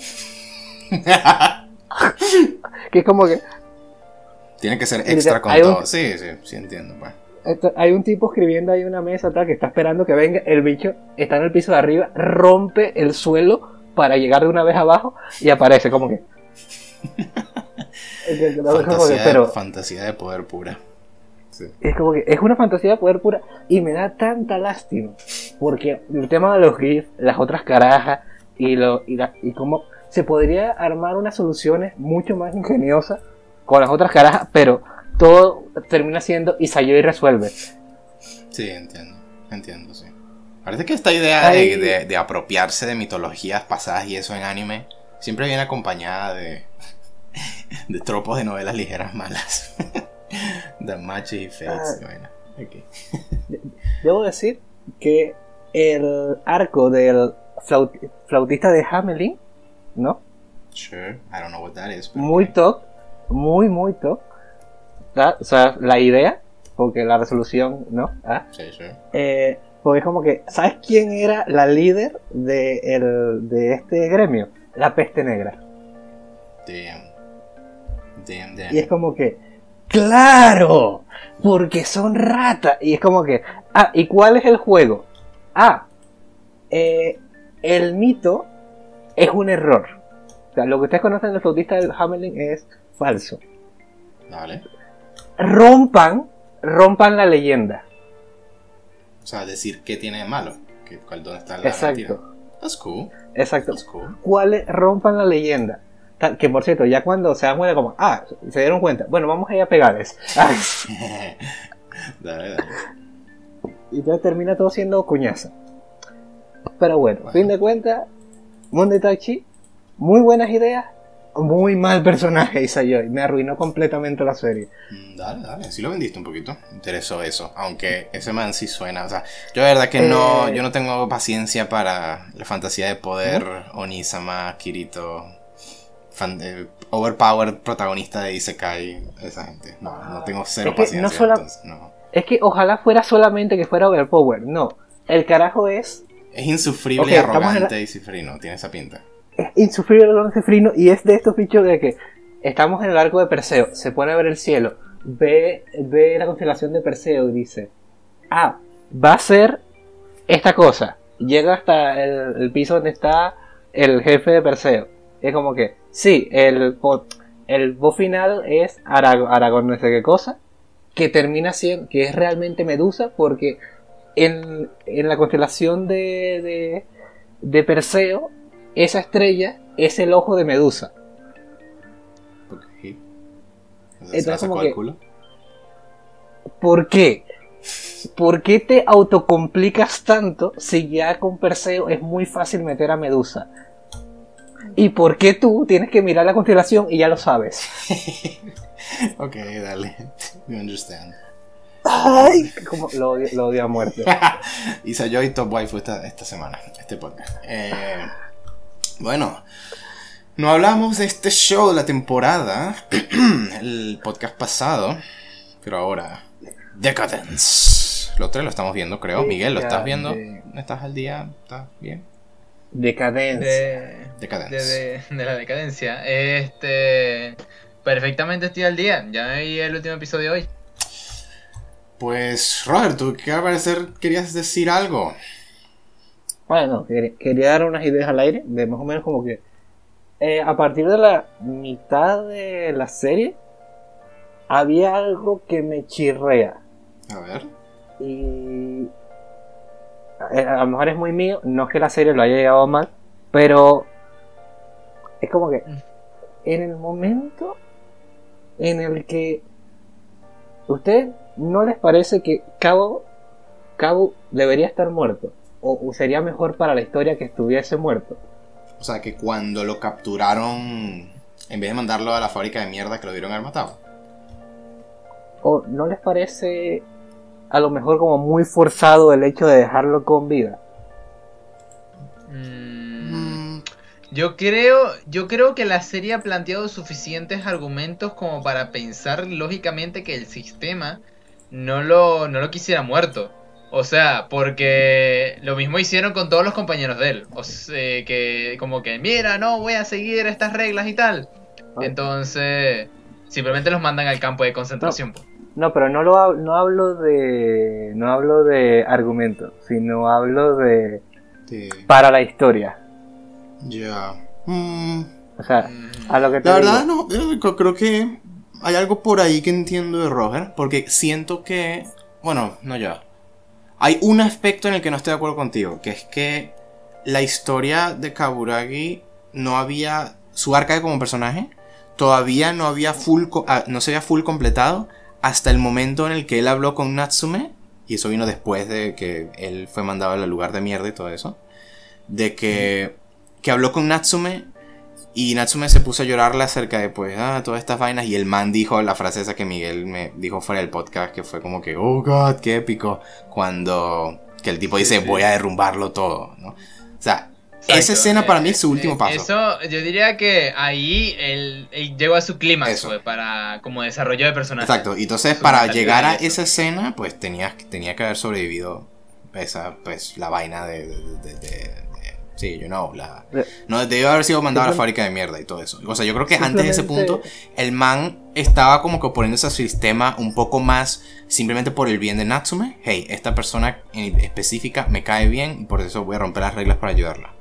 Que es como que, Tiene que ser extra con un- todo. Sí, sí, sí entiendo. Pues. hay un tipo escribiendo ahí una mesa tal, que está esperando que venga. El bicho está en el piso de arriba, rompe el suelo para llegar de una vez abajo y aparece como que. Que- como pero fantasía de poder pura. Sí. es como que es una fantasía de poder pura y me da tanta lástima porque el tema de los GIFs, las otras carajas y lo y, la- y cómo se podría armar unas soluciones mucho más ingeniosas con las otras carajas, pero todo termina siendo Isayoy resuelve. Sí, entiendo. Entiendo, sí. Parece que esta idea de, de- de apropiarse de mitologías pasadas y eso en anime siempre viene acompañada de, de tropos de novelas ligeras malas. de matches y fates. Ah. y vaina. Ok. Debo decir que el arco del flaut- flautista de Hamelin, ¿no? Sure, I don't know what that is. Muy top, muy, muy top. ¿Ah? O sea, la idea, porque la resolución, ¿no? ¿Ah? Sí, sí. Eh, porque es como que, ¿sabes quién era la líder de, el- de este gremio? La peste negra. Damn. Damn, damn. Y es como que, ¡claro! Porque son ratas. Y es como que, ah, ¿y cuál es el juego? Ah, eh, el mito es un error. O sea, lo que ustedes conocen del flautista del Hamelin es falso. Dale. Rompan, rompan la leyenda. O sea, decir qué tiene de malo. ¿Qué, cuál, ¿Dónde está la mentira? Exacto, That's cool. exacto. That's cool. ¿Cuáles rompan la leyenda? Que por cierto, ya cuando se dan cuenta como, ah, se dieron cuenta, bueno, vamos a ir a pegarles. Dale, dale. y entonces termina todo siendo cuñaza. Pero bueno, Bueno. fin de cuentas, Mundo Itachi, muy buenas ideas, muy mal personaje Isayoi, me arruinó completamente la serie. Mm, Dale, dale. Sí lo vendiste un poquito. Interesó eso. Aunque ese man sí suena. O sea, yo de verdad que no. Eh. Yo no tengo paciencia para la fantasía de poder. Onisama, Kirito. Fan- eh, overpowered protagonista de Isekai. Esa gente. No, no tengo cero Es que paciencia. no sola- entonces, no. Es que ojalá fuera solamente que fuera Overpower, no. El carajo es, Es insufrible Ok, y estamos en la- arrogante y cifrino. Tiene esa pinta. es insufrible el Alonso Frino y es de estos bichos de que estamos en el arco de Perseo, se pone a ver el cielo, ve, ve la constelación de Perseo y dice, ah, va a ser esta cosa. Llega hasta el, el piso donde está el jefe de Perseo. Es como que, sí, el, el boss final es Arag- Aragón no sé qué cosa, que termina siendo, que es realmente Medusa, porque en, en la constelación de, de, de Perseo, esa estrella es el ojo de Medusa. Ok. ¿Se Entonces, como que-? ¿Por qué? ¿Por qué te autocomplicas tanto si ya con Perseo es muy fácil meter a Medusa? ¿Y por qué tú tienes que mirar la constelación y ya lo sabes? Ok, dale. We understand. Ay, como lo odio, lo odio a muerte. Isayoy Top Waifu esta, esta semana, este podcast. Eh, bueno, no hablamos de este show de la temporada, el podcast pasado, pero ahora, Decadence. Los tres lo estamos viendo, creo. Miguel, ¿lo estás viendo? ¿Estás al día? ¿Estás bien? Decadencia. De, Decadence. de, de- de la decadencia. Este. Perfectamente estoy al día. Ya me vi el último episodio hoy. Pues, Robert, tú que al parecer querías decir algo. Bueno, quer- quería dar unas ideas al aire, de más o menos como que eh, a partir de la mitad de la serie había algo que me chirrea. A ver. Y a lo mejor es muy mío, no es que la serie lo haya llegado mal, pero es como que en el momento en el que usted no les parece que Cabo Cabo debería estar muerto o, o sería mejor para la historia que estuviese muerto. O sea, que cuando lo capturaron, en vez de mandarlo a la fábrica de mierda que lo dieron al matado. o no les parece a lo mejor como muy forzado el hecho de dejarlo con vida. Mm, Yo creo, yo creo que la serie ha planteado suficientes argumentos como para pensar lógicamente que el sistema no lo, no lo quisiera muerto. O sea, porque lo mismo hicieron con todos los compañeros de él. O sea, que como que, mira, no, voy a seguir estas reglas y tal. Entonces, simplemente los mandan al campo de concentración. pues. No, pero no lo no hablo de no hablo de argumentos, sino hablo de Sí. para la historia. Ya. Mm, O sea, a lo que te La digo. verdad, no, eh, creo que hay algo por ahí que entiendo de Roger, porque siento que, bueno, no ya. Hay un aspecto en el que no estoy de acuerdo contigo, que es que la historia de Kaburagi no había, su arca como personaje, todavía no había full, ah, no se había full completado hasta el momento en el que él habló con Natsume, y eso vino después de que él fue mandado al lugar de mierda y todo eso, de que, que habló con Natsume y Natsume se puso a llorarle acerca de, pues, ah, todas estas vainas. Y el man dijo la frase esa que Miguel me dijo fuera del podcast, que fue como que, oh god, qué épico. Cuando Que el tipo dice, voy a derrumbarlo todo, ¿no? O sea, esa escena para mí es su eh, último paso. Eso, yo diría que ahí él, llegó a su clímax, pues, para como desarrollo de personaje. Exacto, y entonces para llegar a esa escena, pues tenía, tenía que haber sobrevivido esa, pues, la vaina de, de, de, sí, you know, la, no, debió haber sido mandado a la fábrica de mierda y todo eso. O sea, yo creo que antes de ese punto, el man estaba como que poniéndose al sistema un poco más simplemente por el bien de Natsume. Hey, esta persona en específica me cae bien y por eso voy a romper las reglas para ayudarla.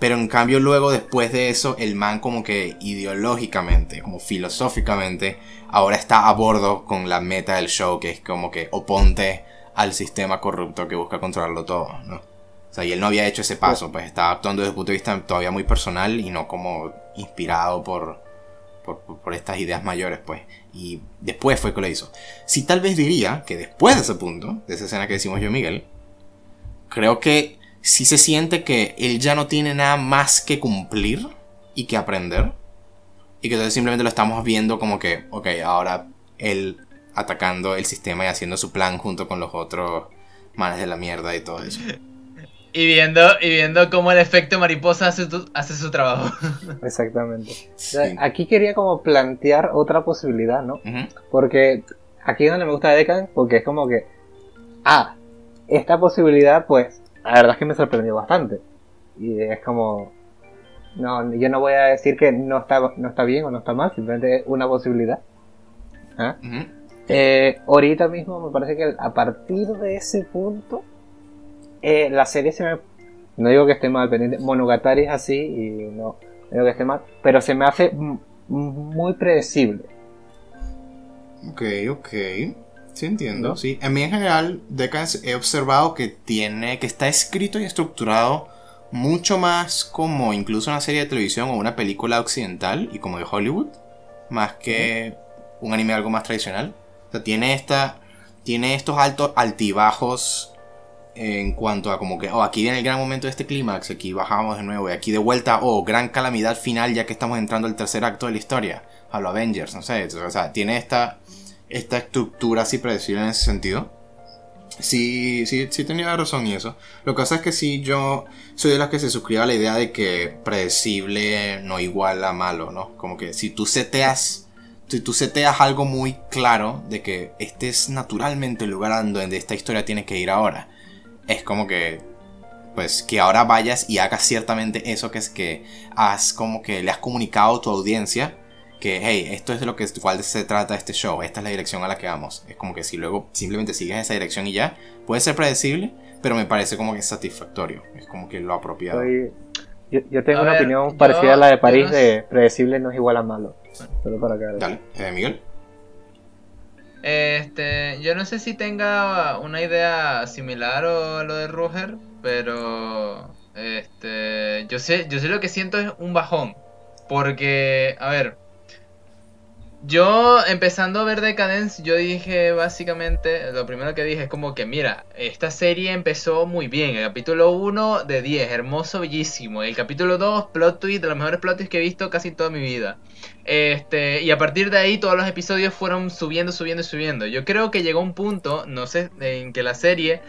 Pero en cambio luego después de eso el man como que ideológicamente, como filosóficamente, ahora está a bordo con la meta del show que es como que oponte al sistema corrupto que busca controlarlo todo, ¿no? O sea, y él no había hecho ese paso, pues estaba actuando desde un punto de vista todavía muy personal y no como inspirado por, por, por, estas ideas mayores, pues. Y después fue que lo hizo. Si tal vez diría que después de ese punto, de esa escena que decimos yo Miguel, creo que si se siente que él ya no tiene nada más que cumplir y que aprender. Y que entonces simplemente lo estamos viendo como que, ok, ahora él atacando el sistema y haciendo su plan junto con los otros manes de la mierda y todo eso. Y viendo, y viendo cómo el efecto mariposa hace, hace su trabajo. Exactamente. Aquí quería como plantear otra posibilidad, ¿no? Porque aquí es donde me gusta Decan, porque es como que, ah, esta posibilidad pues la verdad es que me sorprendió bastante. Y es como, no, yo no voy a decir que no está, no está bien o no está mal, simplemente es una posibilidad. ¿Ah? Eh, ahorita mismo me parece que a partir de ese punto, eh, la serie se me... No digo que esté mal, pendiente. Monogatari es así y no, no digo que esté mal, pero se me hace muy predecible. Ok, ok. Sí, entiendo. Sí. A mí en general, Decadence he observado que tiene, que está escrito y estructurado mucho más como incluso una serie de televisión o una película occidental y como de Hollywood, más que un anime algo más tradicional. O sea, tiene esta, tiene estos altos altibajos en cuanto a como que, oh, aquí viene el gran momento de este clímax, aquí bajamos de nuevo y aquí de vuelta, oh, gran calamidad final ya que estamos entrando al tercer acto de la historia, a los Avengers, no sé, o sea, tiene esta esta estructura así predecible en ese sentido. Sí, sí, sí tenía razón y eso. Lo que pasa es que sí, yo soy de las que se suscribe a la idea de que predecible no igual a malo, ¿no? Como que si tú seteas, si tú seteas algo muy claro de que este es naturalmente el lugar donde esta historia tiene que ir ahora, es como que, pues, que ahora vayas y hagas ciertamente eso que es que has como que le has comunicado a tu audiencia que, hey, esto es de lo que cual se trata este show, esta es la dirección a la que vamos. Es como que si luego simplemente sigues esa dirección y ya, puede ser predecible, pero me parece como que es satisfactorio, es como que lo apropiado. yo, tengo una opinión parecida a la de París de predecible no es igual a malo. Solo para acá. Dale, eh, Miguel. Este, yo no sé si tenga una idea similar o lo de Roger, pero este, yo sé, yo sé lo que siento es un bajón, porque, a ver, yo empezando a ver Decadence, yo dije básicamente, lo primero que dije es como que mira, esta serie empezó muy bien, el capítulo 1 de 10, hermoso, bellísimo, el capítulo 2, plot twist, de los mejores plot twists que he visto casi toda mi vida. Este, y a partir de ahí todos los episodios fueron subiendo, subiendo y subiendo. Yo creo que llegó un punto, no sé, en que la serie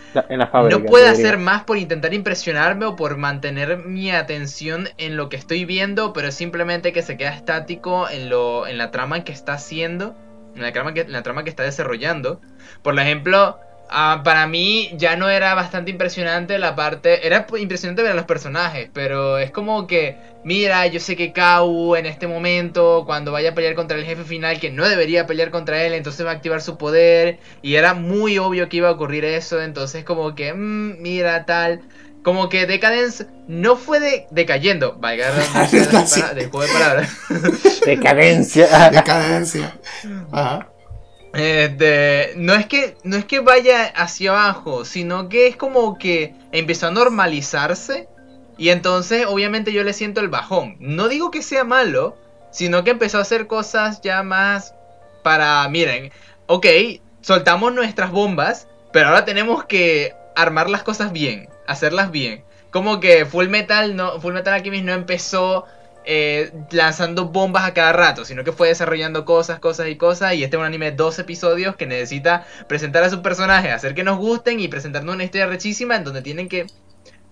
no puede hacer más por intentar impresionarme o por mantener mi atención en lo que estoy viendo, pero simplemente que se queda estático en, lo, en la trama que está haciendo, en la trama que, en la trama que está desarrollando. Por ejemplo, Ah, para mí ya no era bastante impresionante la parte. Era impresionante ver a los personajes, pero es como que, mira, yo sé que Kau en este momento, cuando vaya a pelear contra el jefe final, que no debería pelear contra él, entonces va a activar su poder. Y era muy obvio que iba a ocurrir eso, entonces como que, mmm, mira, tal. Como que Decadence no fue de, decayendo, vaya, de juego de palabras. Decadencia. Decadencia. Ajá. Este, no es que no es que vaya hacia abajo, sino que es como que empezó a normalizarse y entonces obviamente yo le siento el bajón. No digo que sea malo, sino que empezó a hacer cosas ya más para, miren, ok, soltamos nuestras bombas, pero ahora tenemos que armar las cosas bien, hacerlas bien. Como que Full Metal no Full Metal Alchemist no empezó eh, lanzando bombas a cada rato, sino que fue desarrollando cosas, cosas y cosas. Y este es un anime de dos episodios que necesita presentar a sus personajes, hacer que nos gusten y presentarnos una historia rechísima en donde tienen que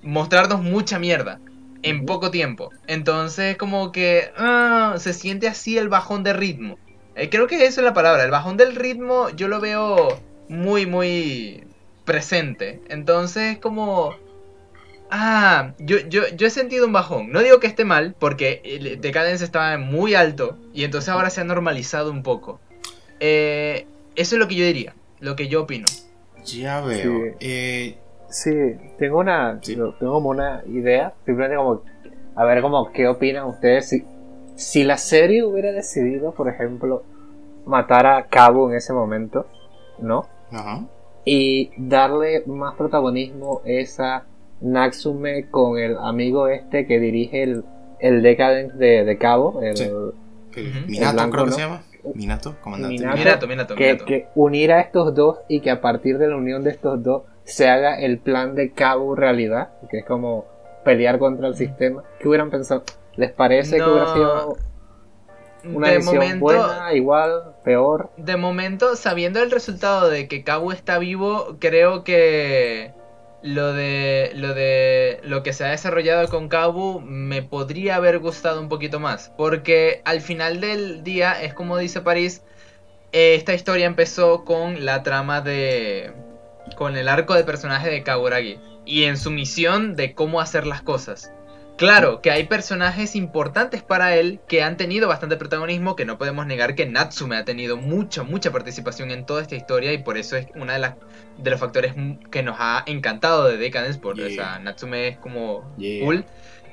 mostrarnos mucha mierda en poco tiempo. Entonces, como que ah, se siente así el bajón de ritmo. Eh, creo que eso es la palabra. El bajón del ritmo yo lo veo muy, muy presente. Entonces, como Ah, yo, yo, yo he sentido un bajón. No digo que esté mal, porque Decadence estaba muy alto y entonces ahora se ha normalizado un poco. Eh, eso es lo que yo diría, lo que yo opino. Ya veo. Sí, eh, sí tengo una tengo como una idea, simplemente como a ver como qué opinan ustedes si, si la serie hubiera decidido, por ejemplo, matar a Cabo en ese momento, ¿no? Ajá. Y darle más protagonismo a esa Natsume con el amigo este que dirige el, el Decadence de, Cabo, el, Minato, creo que se llama. Minato, comandante. Minato, Minato, que, que, unir a estos dos y que a partir de la unión de estos dos se haga el plan de Cabo realidad, que es como pelear contra el sistema. ¿Qué hubieran pensado? ¿Les parece que hubiera sido una decisión buena, igual, peor? De momento, sabiendo el resultado de que Cabo está vivo, creo que lo de lo de lo que se ha desarrollado con Kabu me podría haber gustado un poquito más porque al final del día es como dice París eh, esta historia empezó con la trama de con el arco de personaje de Kaburagi y en su misión de cómo hacer las cosas Claro, que hay personajes importantes para él que han tenido bastante protagonismo, que no podemos negar que Natsume ha tenido mucha, mucha participación en toda esta historia y por eso es una de las de los factores que nos ha encantado de Decadence, porque o sea, Natsume es como cool.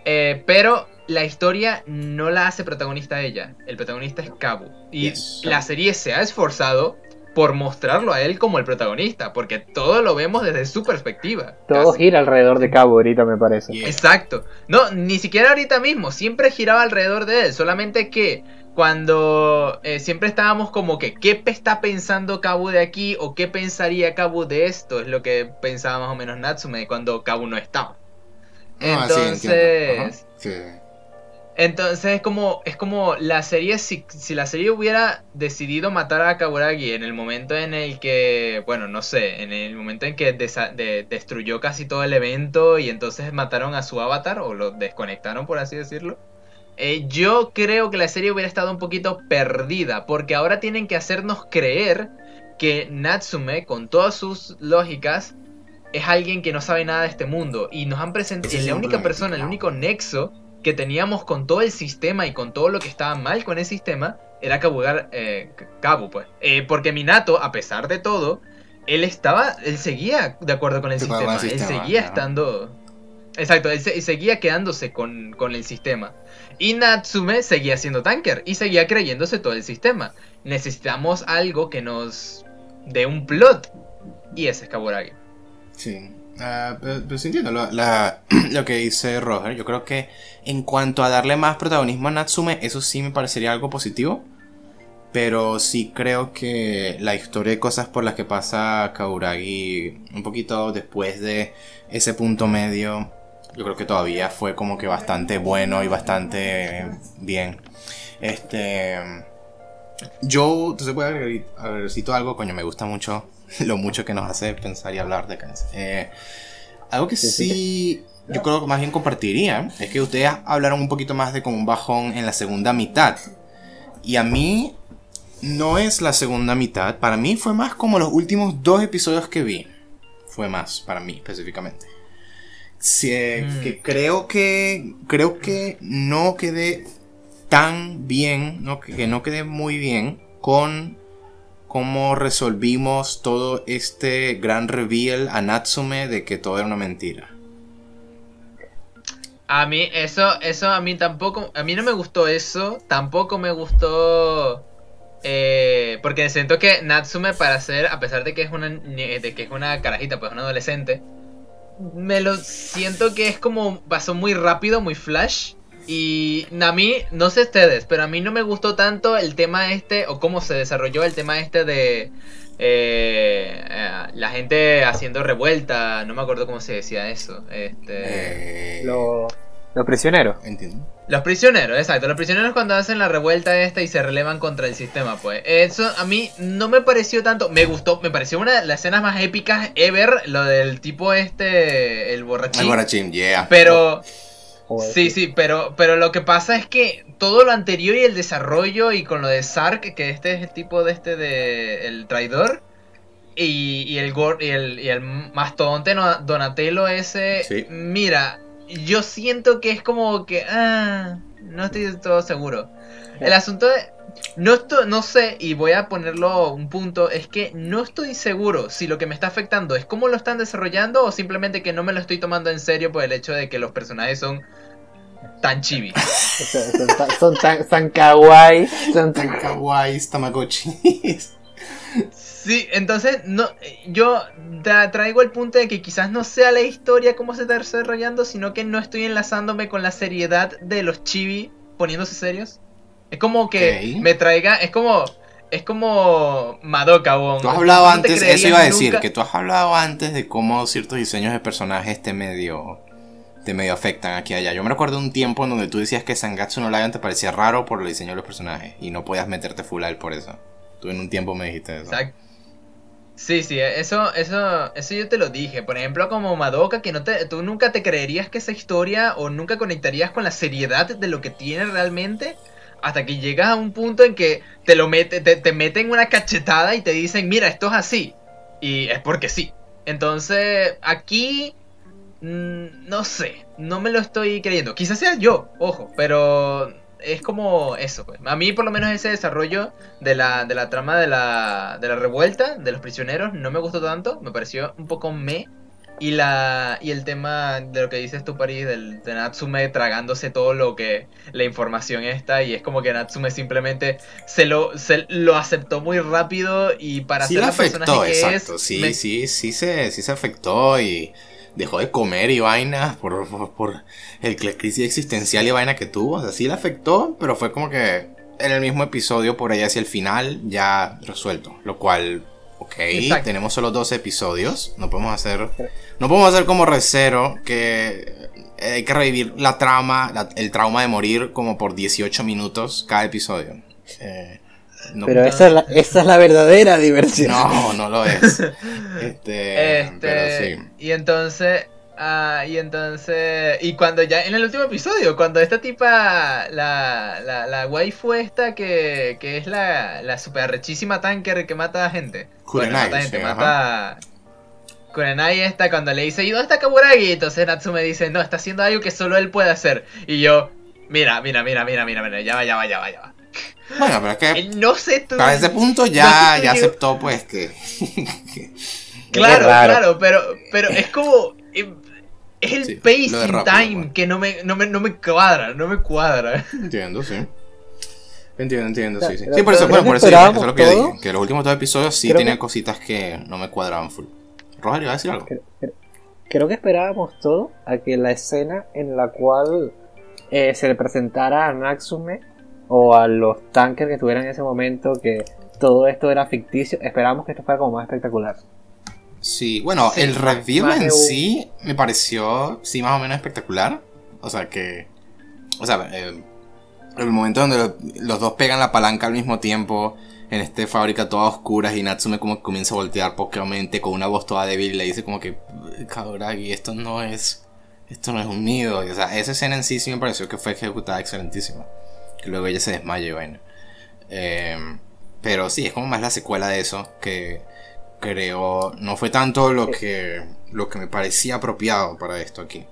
Eh, pero la historia no la hace protagonista ella, el protagonista es Kabu. Y la serie se ha esforzado por mostrarlo a él como el protagonista, porque todo lo vemos desde su perspectiva. Todo gira alrededor de Cabo ahorita, me parece. Exacto. No, ni siquiera ahorita mismo, siempre giraba alrededor de él, solamente que cuando eh, siempre estábamos como que, ¿qué está pensando Cabo de aquí? ¿O qué pensaría Cabo de esto? Es lo que pensaba más o menos Natsume cuando Cabo no estaba. Ah, Entonces... Entonces es como, es como la serie, si, la serie hubiera decidido matar a Kaburagi en el momento en el que, bueno, no sé, en el momento en que destruyó casi todo el evento y entonces mataron a su avatar o lo desconectaron, por así decirlo. Eh, yo creo que la serie hubiera estado un poquito perdida porque ahora tienen que hacernos creer que Natsume, con todas sus lógicas, es alguien que no sabe nada de este mundo y nos han presentado, es la única persona, el único nexo que teníamos con todo el sistema y con todo lo que estaba mal con el sistema era Kabugar, eh, Kabu, pues. Eh, porque Minato, a pesar de todo, él estaba, él seguía de acuerdo con el, sistema, él seguía estando... Exacto, él, seguía quedándose con, con, el sistema. Y Natsume seguía siendo tanker y seguía creyéndose todo el sistema. Necesitamos algo que nos dé un plot. Y ese es Kaburagi. Sí. Uh, pero, entiendo lo, que dice Roger. Yo creo que en cuanto a darle más protagonismo a Natsume, eso sí me parecería algo positivo. Pero sí creo que la historia de cosas por las que pasa Kauragi un poquito después de ese punto medio, yo creo que todavía fue como que bastante bueno y bastante bien. Este. Yo, entonces voy a agregar algo, coño, me gusta mucho lo mucho que nos hace pensar y hablar de cáncer. Eh, algo que sí, yo creo que más bien compartiría es que ustedes hablaron un poquito más de como un bajón en la segunda mitad. Y a mí no es la segunda mitad, para mí fue más como los últimos dos episodios que vi. Fue más para mí específicamente. Eh, mm. que creo que creo que no quedé tan bien, no, que no quedé muy bien con cómo resolvimos todo este gran reveal a Natsume de que todo era una mentira. A mí eso, eso a mí tampoco, a mí no me gustó eso, tampoco me gustó, eh, porque siento que Natsume para ser, a pesar de que es una, de que es una carajita, pues una adolescente, me lo siento que es como pasó muy rápido, muy flash, y a mí, no sé ustedes, pero a mí no me gustó tanto el tema este, o cómo se desarrolló el tema este de eh, eh, la gente haciendo revuelta, no me acuerdo cómo se decía eso. Este... Eh, Los prisioneros. Entiendo. Los prisioneros, exacto. Los prisioneros cuando hacen la revuelta esta y se relevan contra el sistema, pues. Eso a mí no me pareció tanto. Me gustó, me pareció una de las escenas más épicas ever. Lo del tipo este, el borrachín. El borrachín, yeah. Pero. Joder, Sí, sí, pero, pero lo que pasa es que todo lo anterior y el desarrollo y con lo de Sark, que este es el tipo de este de el traidor, y, y el gor- y el, y el mastodonte no- Donatello ese, Sí. mira, yo siento que es como que, ah, no estoy del todo seguro. El asunto de, no estoy, no sé, y voy a ponerlo un punto, es que no estoy seguro si lo que me está afectando es cómo lo están desarrollando o simplemente que no me lo estoy tomando en serio por el hecho de que los personajes son tan chibi. Son, son tan- son tan, tan kawaii. Son tan kawaii, tamagotchis. Sí, entonces no, yo tra- traigo el punto de que quizás no sea la historia cómo se está desarrollando, sino que no estoy enlazándome con la seriedad de los chibi poniéndose serios. Es como que me traiga, es como, es como Madoka, Wong. Tú has hablado antes, eso iba a decir, nunca- que tú has hablado antes de cómo ciertos diseños de personajes te medio, te medio afectan aquí y allá. Yo me recuerdo un tiempo en donde tú decías que Sangatsu no Lion te parecía raro por el diseño de los personajes y no podías meterte full a él por eso. Tú en un tiempo me dijiste eso. Exacto. Sí, sí, eso, eso, eso yo te lo dije. Por ejemplo, como Madoka, que no te, tú nunca te creerías que esa historia o nunca conectarías con la seriedad de lo que tiene realmente. Hasta que llegas a un punto en que te lo mete, te, te meten una cachetada y te dicen, mira, esto es así. Y es porque sí. Entonces, aquí mm, no sé, no me lo estoy creyendo. Quizás sea yo, ojo, pero es como eso. pues. A mí por lo menos ese desarrollo de la, de la trama de la, de la revuelta, de los prisioneros, no me gustó tanto, me pareció un poco me. Y, la, y el tema de lo que dices tú, París, del, de Natsume tragándose todo lo que la información está y es como que Natsume simplemente se lo, se lo aceptó muy rápido y para sí ser personaje afectó, que exacto. es... sí, me- sí, sí se, sí se afectó y dejó de comer y vaina por, por, por el la crisis existencial y vaina que tuvo. O sea, sí le afectó, pero fue como que en el mismo episodio, por allá hacia el final, ya resuelto. Lo cual, ok, Exacto. tenemos solo 12 episodios. No podemos hacer, no podemos hacer como Recero, que eh, hay que revivir la trama, la- el trauma de morir como por 18 minutos cada episodio. Eh, no- Pero esa es, la, esa es la verdadera diversión. no, no lo es. Este, Este, pero sí. y entonces, ah, y entonces, y cuando ya, en el último episodio, cuando esta tipa, la, la, la waifu esta que, que es la, la super arrechísima tanker que mata a gente. Bueno, Kurenai, mata gente, sí, mata... Kurenai esta cuando le dice, ¿y dónde está Kaburagi? Entonces Natsume dice, no, está haciendo algo que solo él puede hacer. Y yo, mira, mira, mira, mira, mira, mira, ya va, ya va, ya va, ya va. Bueno, pero es que Eh, No sé tú... para ese punto no ya, sé ya aceptó pues que, que- Claro, claro, pero, pero es como. Es el Sí, lo de pacing rápido, time bueno. que no me, no, me, no me cuadra, no me cuadra. Entiendo, sí. Entiendo, entiendo, sí, sí. Pero- Sí, por eso, bueno, ¿no por eso, eso es lo que yo todo? dije. Que los últimos dos episodios sí Creo tenían que- cositas que no me cuadraban full. Roger, ¿iba a decir algo? Creo, creo- creo que esperábamos todo a que la escena en la cual eh, se le presentara a Natsume o a los tankers que estuvieran en ese momento que todo esto era ficticio, esperábamos que esto fuera como más espectacular. Sí, bueno, Sí, el más en sí me pareció, sí, más o menos espectacular. O sea que, o sea, eh, el momento donde lo- los dos pegan la palanca al mismo tiempo en esta fábrica toda oscura y Natsume como que comienza a voltear pokeramente con una voz toda débil y le dice como que, Kaguragi, esto no es, esto no es un nido. Y, o sea, esa escena en sí sí me pareció que fue ejecutada excelentísima. Que luego ella se desmaya y vaina. Eh, pero sí, es como más la secuela de eso que creo no fue tanto lo que lo que me parecía apropiado para esto aquí.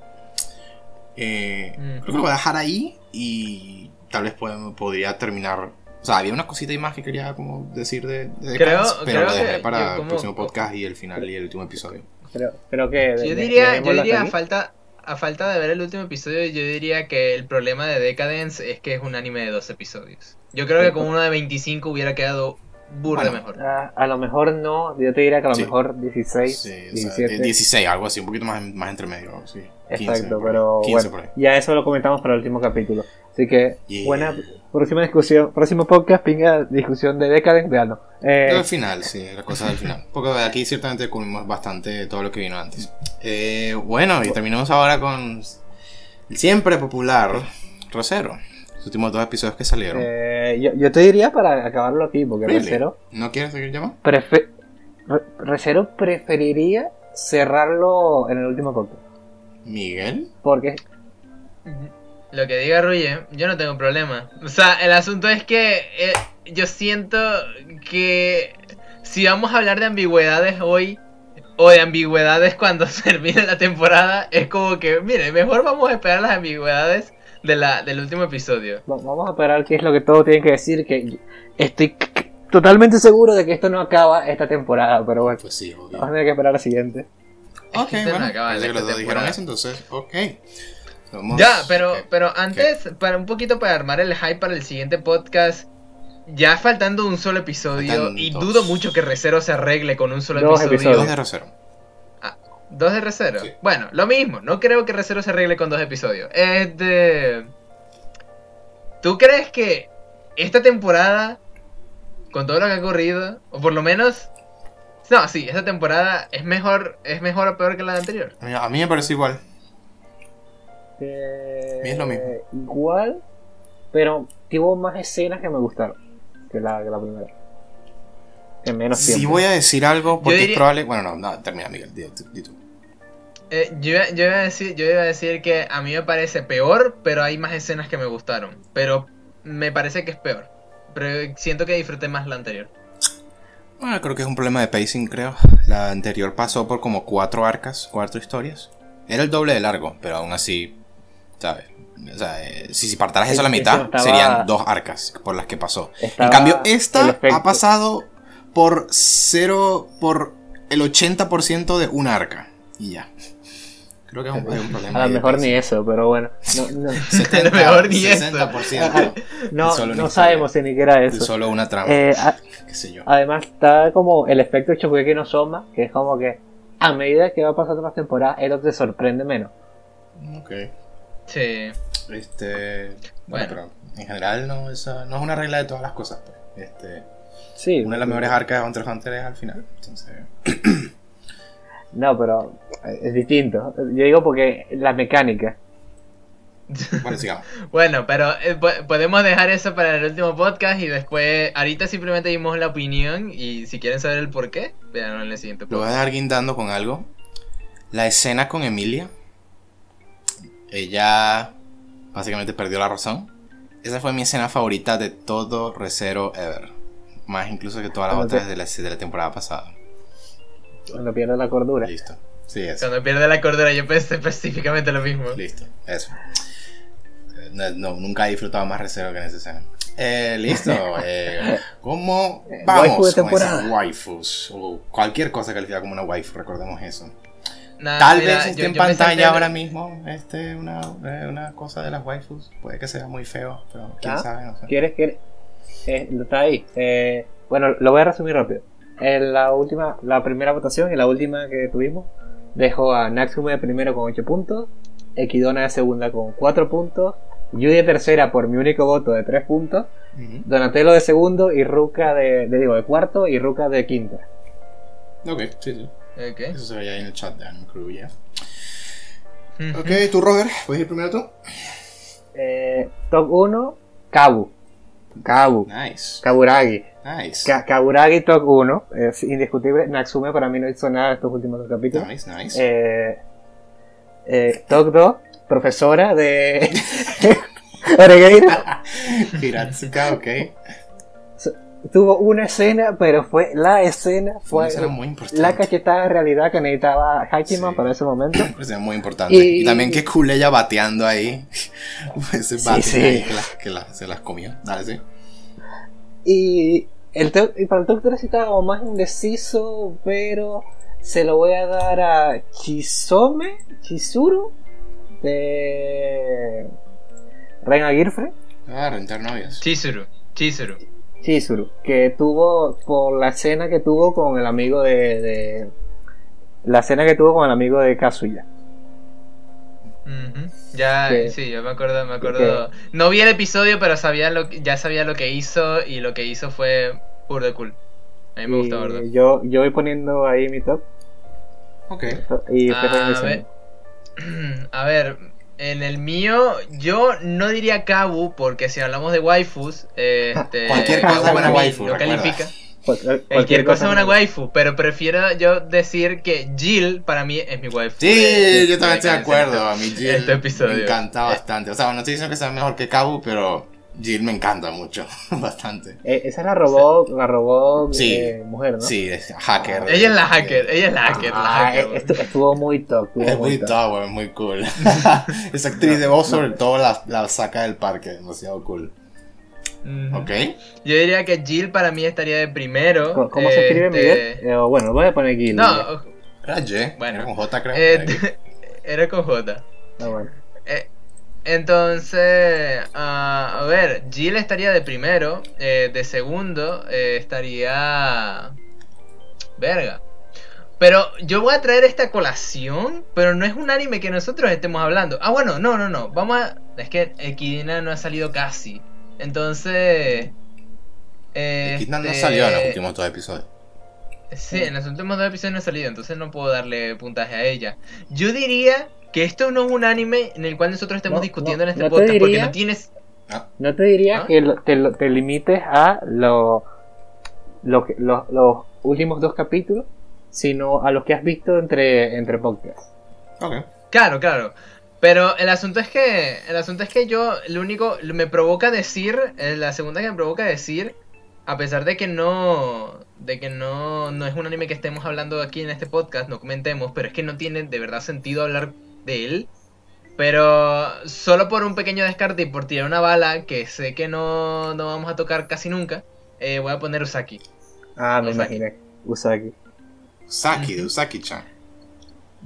Eh, Mm. Creo que lo voy a dejar ahí y tal vez pod- podría terminar. O sea, había una cosita y más que quería como decir de, de Creo- Decadence, pero creo lo dejé que para el como- próximo podcast y el final y el último episodio. Creo, creo que... Yo diría, yo diría a falta, a falta de ver el último episodio, yo diría que el problema de Decadence es que es un anime de dos episodios. Yo creo que con uno de 25 hubiera quedado burda Bueno, mejor. Ah, a lo mejor no, yo te diría que a lo Sí. mejor 16, Sí, o sea, 17. 16, algo así, un poquito más, más entre medio. Sí, 15 Exacto, por ahí, pero 15 bueno, ya eso lo comentamos para el último capítulo. Así que, Yeah. buena próxima discusión, próximo podcast, pinga discusión de Decadence, veanlo. Eh, Lo del final, sí, la cosa del final. Porque aquí ciertamente cubrimos bastante todo lo que vino antes. Eh, bueno, y terminamos ahora con El siempre popular Rosero. Los últimos dos episodios que salieron. Eh, yo, yo te diría para acabarlo aquí, porque Really? Recero, ¿No quieres seguir llamando? prefe- Re- Recero preferiría cerrarlo en el último corte. Miguel. Porque Lo que diga Ruye, yo no tengo problema. O sea, el asunto es que eh, yo siento que si vamos a hablar de ambigüedades hoy, o de ambigüedades cuando termine la temporada, es como que, mire, mejor vamos a esperar las ambigüedades de la, del último episodio. va- vamos a esperar qué es lo que todo tiene que decir, que estoy totalmente seguro de que esto no acaba esta temporada, pero bueno, Pues sí, obvio. vamos a tener que esperar a la siguiente. Ok, no bueno. acaba Parece en que los esta dos dijeron temporada. eso, entonces, ok. Vamos- Ya, pero, pero antes, para un poquito para armar el hype para el siguiente podcast, ya faltando un solo episodio, Faltan y dos. dudo mucho que Recero se arregle con un solo Dos episodio. episodios. Dos de. ¿Dos de Recero? Sí. Bueno, lo mismo. No creo que Recero se arregle con dos episodios. Este... ¿Tú crees que esta temporada, con todo lo que ha ocurrido, o por lo menos... No, sí, esta temporada es mejor, es mejor o peor que la anterior. A mí- A mí me parece igual. Eh, Es lo mismo. Igual, pero tuvo más escenas que me gustaron que la, que la primera. En menos Si tiempo. voy a decir algo, porque diría- es probable. Bueno, no, no, termina, Miguel. Di, di- di tú. Eh, yo, iba- yo, iba a decir, yo iba a decir que a mí me parece peor, pero hay más escenas que me gustaron. Pero me parece que es peor. Pero siento que disfruté más la anterior. Bueno, creo que es un problema de pacing, creo. La anterior pasó por como cuatro arcas, cuatro historias. Era el doble de largo, pero aún así, ¿sabes? O sea, eh, si, si partaras eso a la mitad, estaba- serían dos arcas por las que pasó. Estaba en cambio, esta ha pasado por cero, por el 80% de una arca. Y ya. Creo que es un, hay un problema. A lo de mejor ni eso, pero bueno. No, no, 70, mejor ni eso. 60%. no, no historia. sabemos si ni siquiera de eso. Solo una trama. Eh, a- qué sé yo. además está como el efecto Shokugeki no Soma, que es como que a medida que va pasando las temporadas, esto te sorprende menos. Ok. Sí. Este. Bueno, Bueno. pero en general no, esa, no es una regla de todas las cosas. pues. Este, Sí. una de las mejores arcas de Hunter x Hunter es al final. Entonces. No, pero eh, es distinto. Yo digo porque la mecánica. Bueno, sigamos. Bueno, pero eh, po- podemos dejar eso para el último podcast y después, ahorita simplemente dimos la opinión y si quieren saber el por qué, veanlo en el siguiente Lo voy a podcast. dejar guindando con algo. La escena con Emilia. Ella básicamente perdió la razón. Esa fue mi escena favorita de todo Recero Ever. Más incluso que todas las Cuando te- otras de la, de la temporada pasada. Cuando pierde la cordura. Listo. Sí, eso. Cuando pierde la cordura yo pensé específicamente lo mismo. Listo, eso. Eh, No, no, nunca he disfrutado más recero que en esa escena. Eh, listo. Eh, ¿Cómo Waifu vamos con esas temporada. waifus? O cualquier cosa calificada como una waifu, recordemos eso. Tal mira, vez esté yo- en yo pantalla ahora mismo este, una, eh, una cosa de las waifus. Puede que sea muy feo, pero quién Ah, sabe, no sé. ¿Quieres que eh, está ahí? Eh, bueno, lo voy a resumir rápido. En la última, la primera votación y la última que tuvimos, dejo a Natsume de primero con 8 puntos, Equidona de segunda con 4 puntos, Yui de tercera por mi único voto de 3 puntos, Ujú. Donatello de segundo y Ruka de, de, digo, de cuarto y Ruka de quinta. Ok, sí, sí. Eso se veía ahí en el chat de Anime Crew, ya. Ujú. Ok, tú, Robert, ¿puedes ir primero tú? Eh, top 1, Kabu. Kabu. Nice, Kaburagi. nice. Ka- Kaburagi top 1, es indiscutible. Natsume para mí no hizo nada estos últimos dos capítulos. Nice, nice. Eh, eh, top 2, profesora de Oregueira. Hiratsuka, ok. Tuvo una escena, pero fue la escena, Fue escena muy importante. la cachetada de realidad que necesitaba Hachiman Sí. para ese momento. Una escena muy importante. Y- Y, también que cool ella bateando ahí. Ese Sí, bate sí. ahí que, la- que la- se las comió. Dale, sí. Y, el y para el top 3 estaba más indeciso, pero se lo voy a dar a Chisome, Chizuru, de Reina Girfre. Ah, rentar novias. Chizuru. Chizuru. Chizuru, que tuvo por la escena que tuvo con el amigo de, de- la escena que tuvo con el amigo de Kazuya. Ya, Que- sí, yo me acuerdo, me acuerdo. No vi el episodio, pero sabía lo que- ya sabía lo que hizo y lo que hizo fue puro de cool. A mí me gusta, ¿verdad? Yo, yo voy poniendo ahí mi top Ok. y a ver. A ver, En el mío, yo no diría Kabu, porque si hablamos de waifus, este, Cualquier cosa es para una mí waifu, no califica. Cualquier, Cualquier cosa es una waifu, pero prefiero yo decir que Jill para mí es mi waifu. Sí, de- yo también estoy de acuerdo. A mí Jill este episodio. me encanta bastante. O sea, no estoy diciendo que sea mejor que Kabu, pero Jill me encanta mucho. bastante. Eh, esa es la robot, la robot Sí. eh, mujer, ¿no? Sí, es hacker. Ella es la hacker, ella es la hacker, la Ah, hacker. eh, estu- estuvo muy top. estuvo Es muy top. top, muy cool. Esa actriz de voz, sobre todo, la, la saca del parque. Demasiado cool. ¿Ok? Yo diría que Jill para mí estaría de primero. ¿Cómo, cómo se escribe este, Miguel? Eh, bueno, voy a poner aquí. No, Era J. Bueno. Era con J, creo. eh, era con J. Ah, bueno. Eh, entonces, ah, a ver, Jill estaría de primero, eh, de segundo eh, estaría... Verga. Pero yo voy a traer esta colación, pero no es un anime que nosotros estemos hablando. Ah, bueno, no, no, no. Vamos a... Es que Equidna no ha salido casi. Entonces... Kidnap no este, salió en los últimos dos episodios. Sí, en los últimos dos episodios no ha salido, entonces no puedo darle puntaje a ella. Yo diría que esto no es un anime en el cual nosotros estemos No, discutiendo no, en este no podcast, porque no tienes... No te diría ¿Ah? que lo- te, lo- te limites a lo, lo que- los últimos dos capítulos, sino a los que has visto entre, entre podcasts. Ok. Claro, claro. Pero el asunto es que. El asunto es que yo. Lo único. Me provoca decir. eh, La segunda que me provoca decir. A pesar de que no. De que no. No es un anime que estemos hablando aquí en este podcast. No comentemos. Pero es que no tiene de verdad sentido hablar de él. Pero solo por un pequeño descarte y por tirar una bala que sé que no, no vamos a tocar casi nunca, eh, voy a poner Usaki. Ah, me Usaki. imaginé. Usaki. Usaki, de Usaki-chan.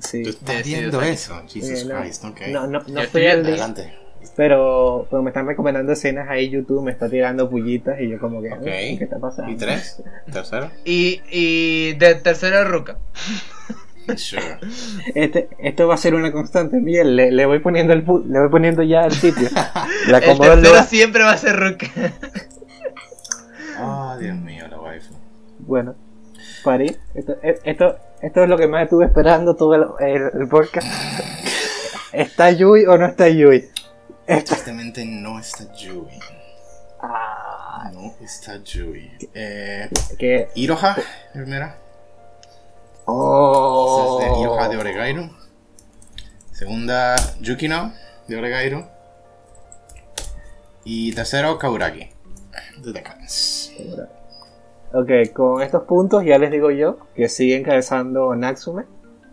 Sí. Tú estás Sí, viendo Usaki. eso. Jesus Eh, no, Christ, ok. No, no, no estoy al día, Adelante. pero, pero me están recomendando escenas ahí YouTube, me está tirando pullitas y yo como que. "Eh, ¿qué está pasando? ¿Y tres? ¿Tercero? Y, y de tercero Ruka. Sure. Este, esto va a ser una constante, Miguel, le, le voy poniendo el le voy poniendo ya el sitio. Le El tercero siempre va a ser Ruka. Oh, Dios mío, la waifu. Bueno, París, esto, e- esto, esto es lo que más estuve esperando todo el, el- el podcast. ¿Está Yui o no está Yui? Está... Tristemente no está Yui. Ah, No está Yui. Eh, que... Iroha, primera. Oh. Esa es de Iroha de Oregairu. Segunda, Yukino de Oregairu. Y tercero, Kauragi de. Ok, con estos puntos ya les digo yo que sigue encabezando Natsume,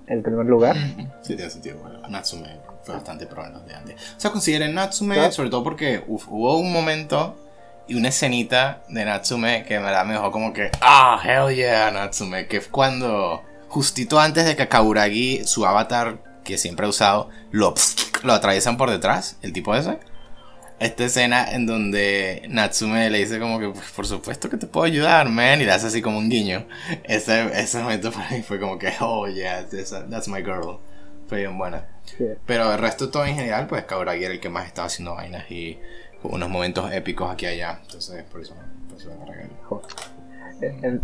el primer lugar. Sí, tiene sentido. Bueno, Natsume fue bastante pro en los de antes. O sea, consideren Natsume, sobre todo porque uf, hubo un momento y una escenita de Natsume que me la me dejó como que, ah, hell yeah, Natsume. Que es cuando, justito antes de que Kauragi, su avatar que siempre ha usado, lo, lo atraviesan por detrás, el tipo ese. Esta escena en donde Natsume le dice como que, "Pues, por supuesto que te puedo ayudar, man, y le hace así como un guiño. Ese, ese momento para mí fue como que, oh yeah, that's my girl. Fue bien buena. Sí. Pero el resto todo en general, pues Kauragi era el que más estaba haciendo vainas y unos momentos épicos aquí y allá. Entonces, por eso, por eso me regalé. El,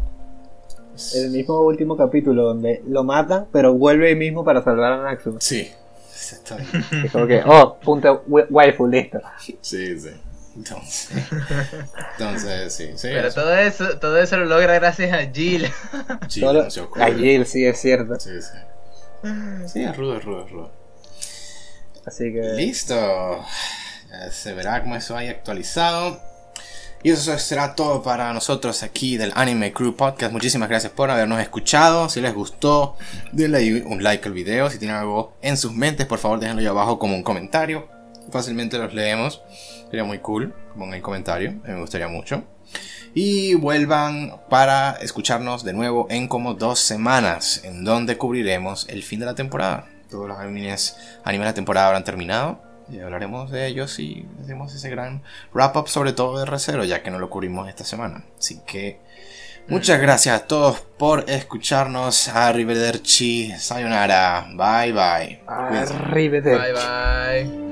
el mismo último capítulo donde lo matan, pero vuelve ahí mismo para salvar a Natsume. Sí, exactamente. Es como que, oh, punto wa- waifu, listo. Sí, sí. Entonces, entonces sí, sí. Pero eso. todo eso, todo eso lo logra gracias a Jill. Solo- cool. a Jill, sí, es cierto. Sí, sí. Sí, es rudo, es rudo, es rudo. Así que. Listo. Se verá cómo eso haya actualizado. Y eso será todo para nosotros aquí del Anime Crew Podcast. Muchísimas gracias por habernos escuchado. Si les gustó, denle un like al video. Si tienen algo en sus mentes, por favor déjenlo ahí abajo como un comentario. Fácilmente los leemos. Sería muy cool. Pongan el comentario. Me gustaría mucho. Y vuelvan para escucharnos de nuevo en como dos semanas, en donde cubriremos el fin de la temporada. Todos los animes, animes de la temporada habrán terminado. Y hablaremos de ellos y hacemos ese gran wrap up, sobre todo de Recero, ya que no lo cubrimos esta semana. Así que muchas gracias a todos por escucharnos. Arrivederci, sayonara, bye bye. Arrivederci. Bye bye.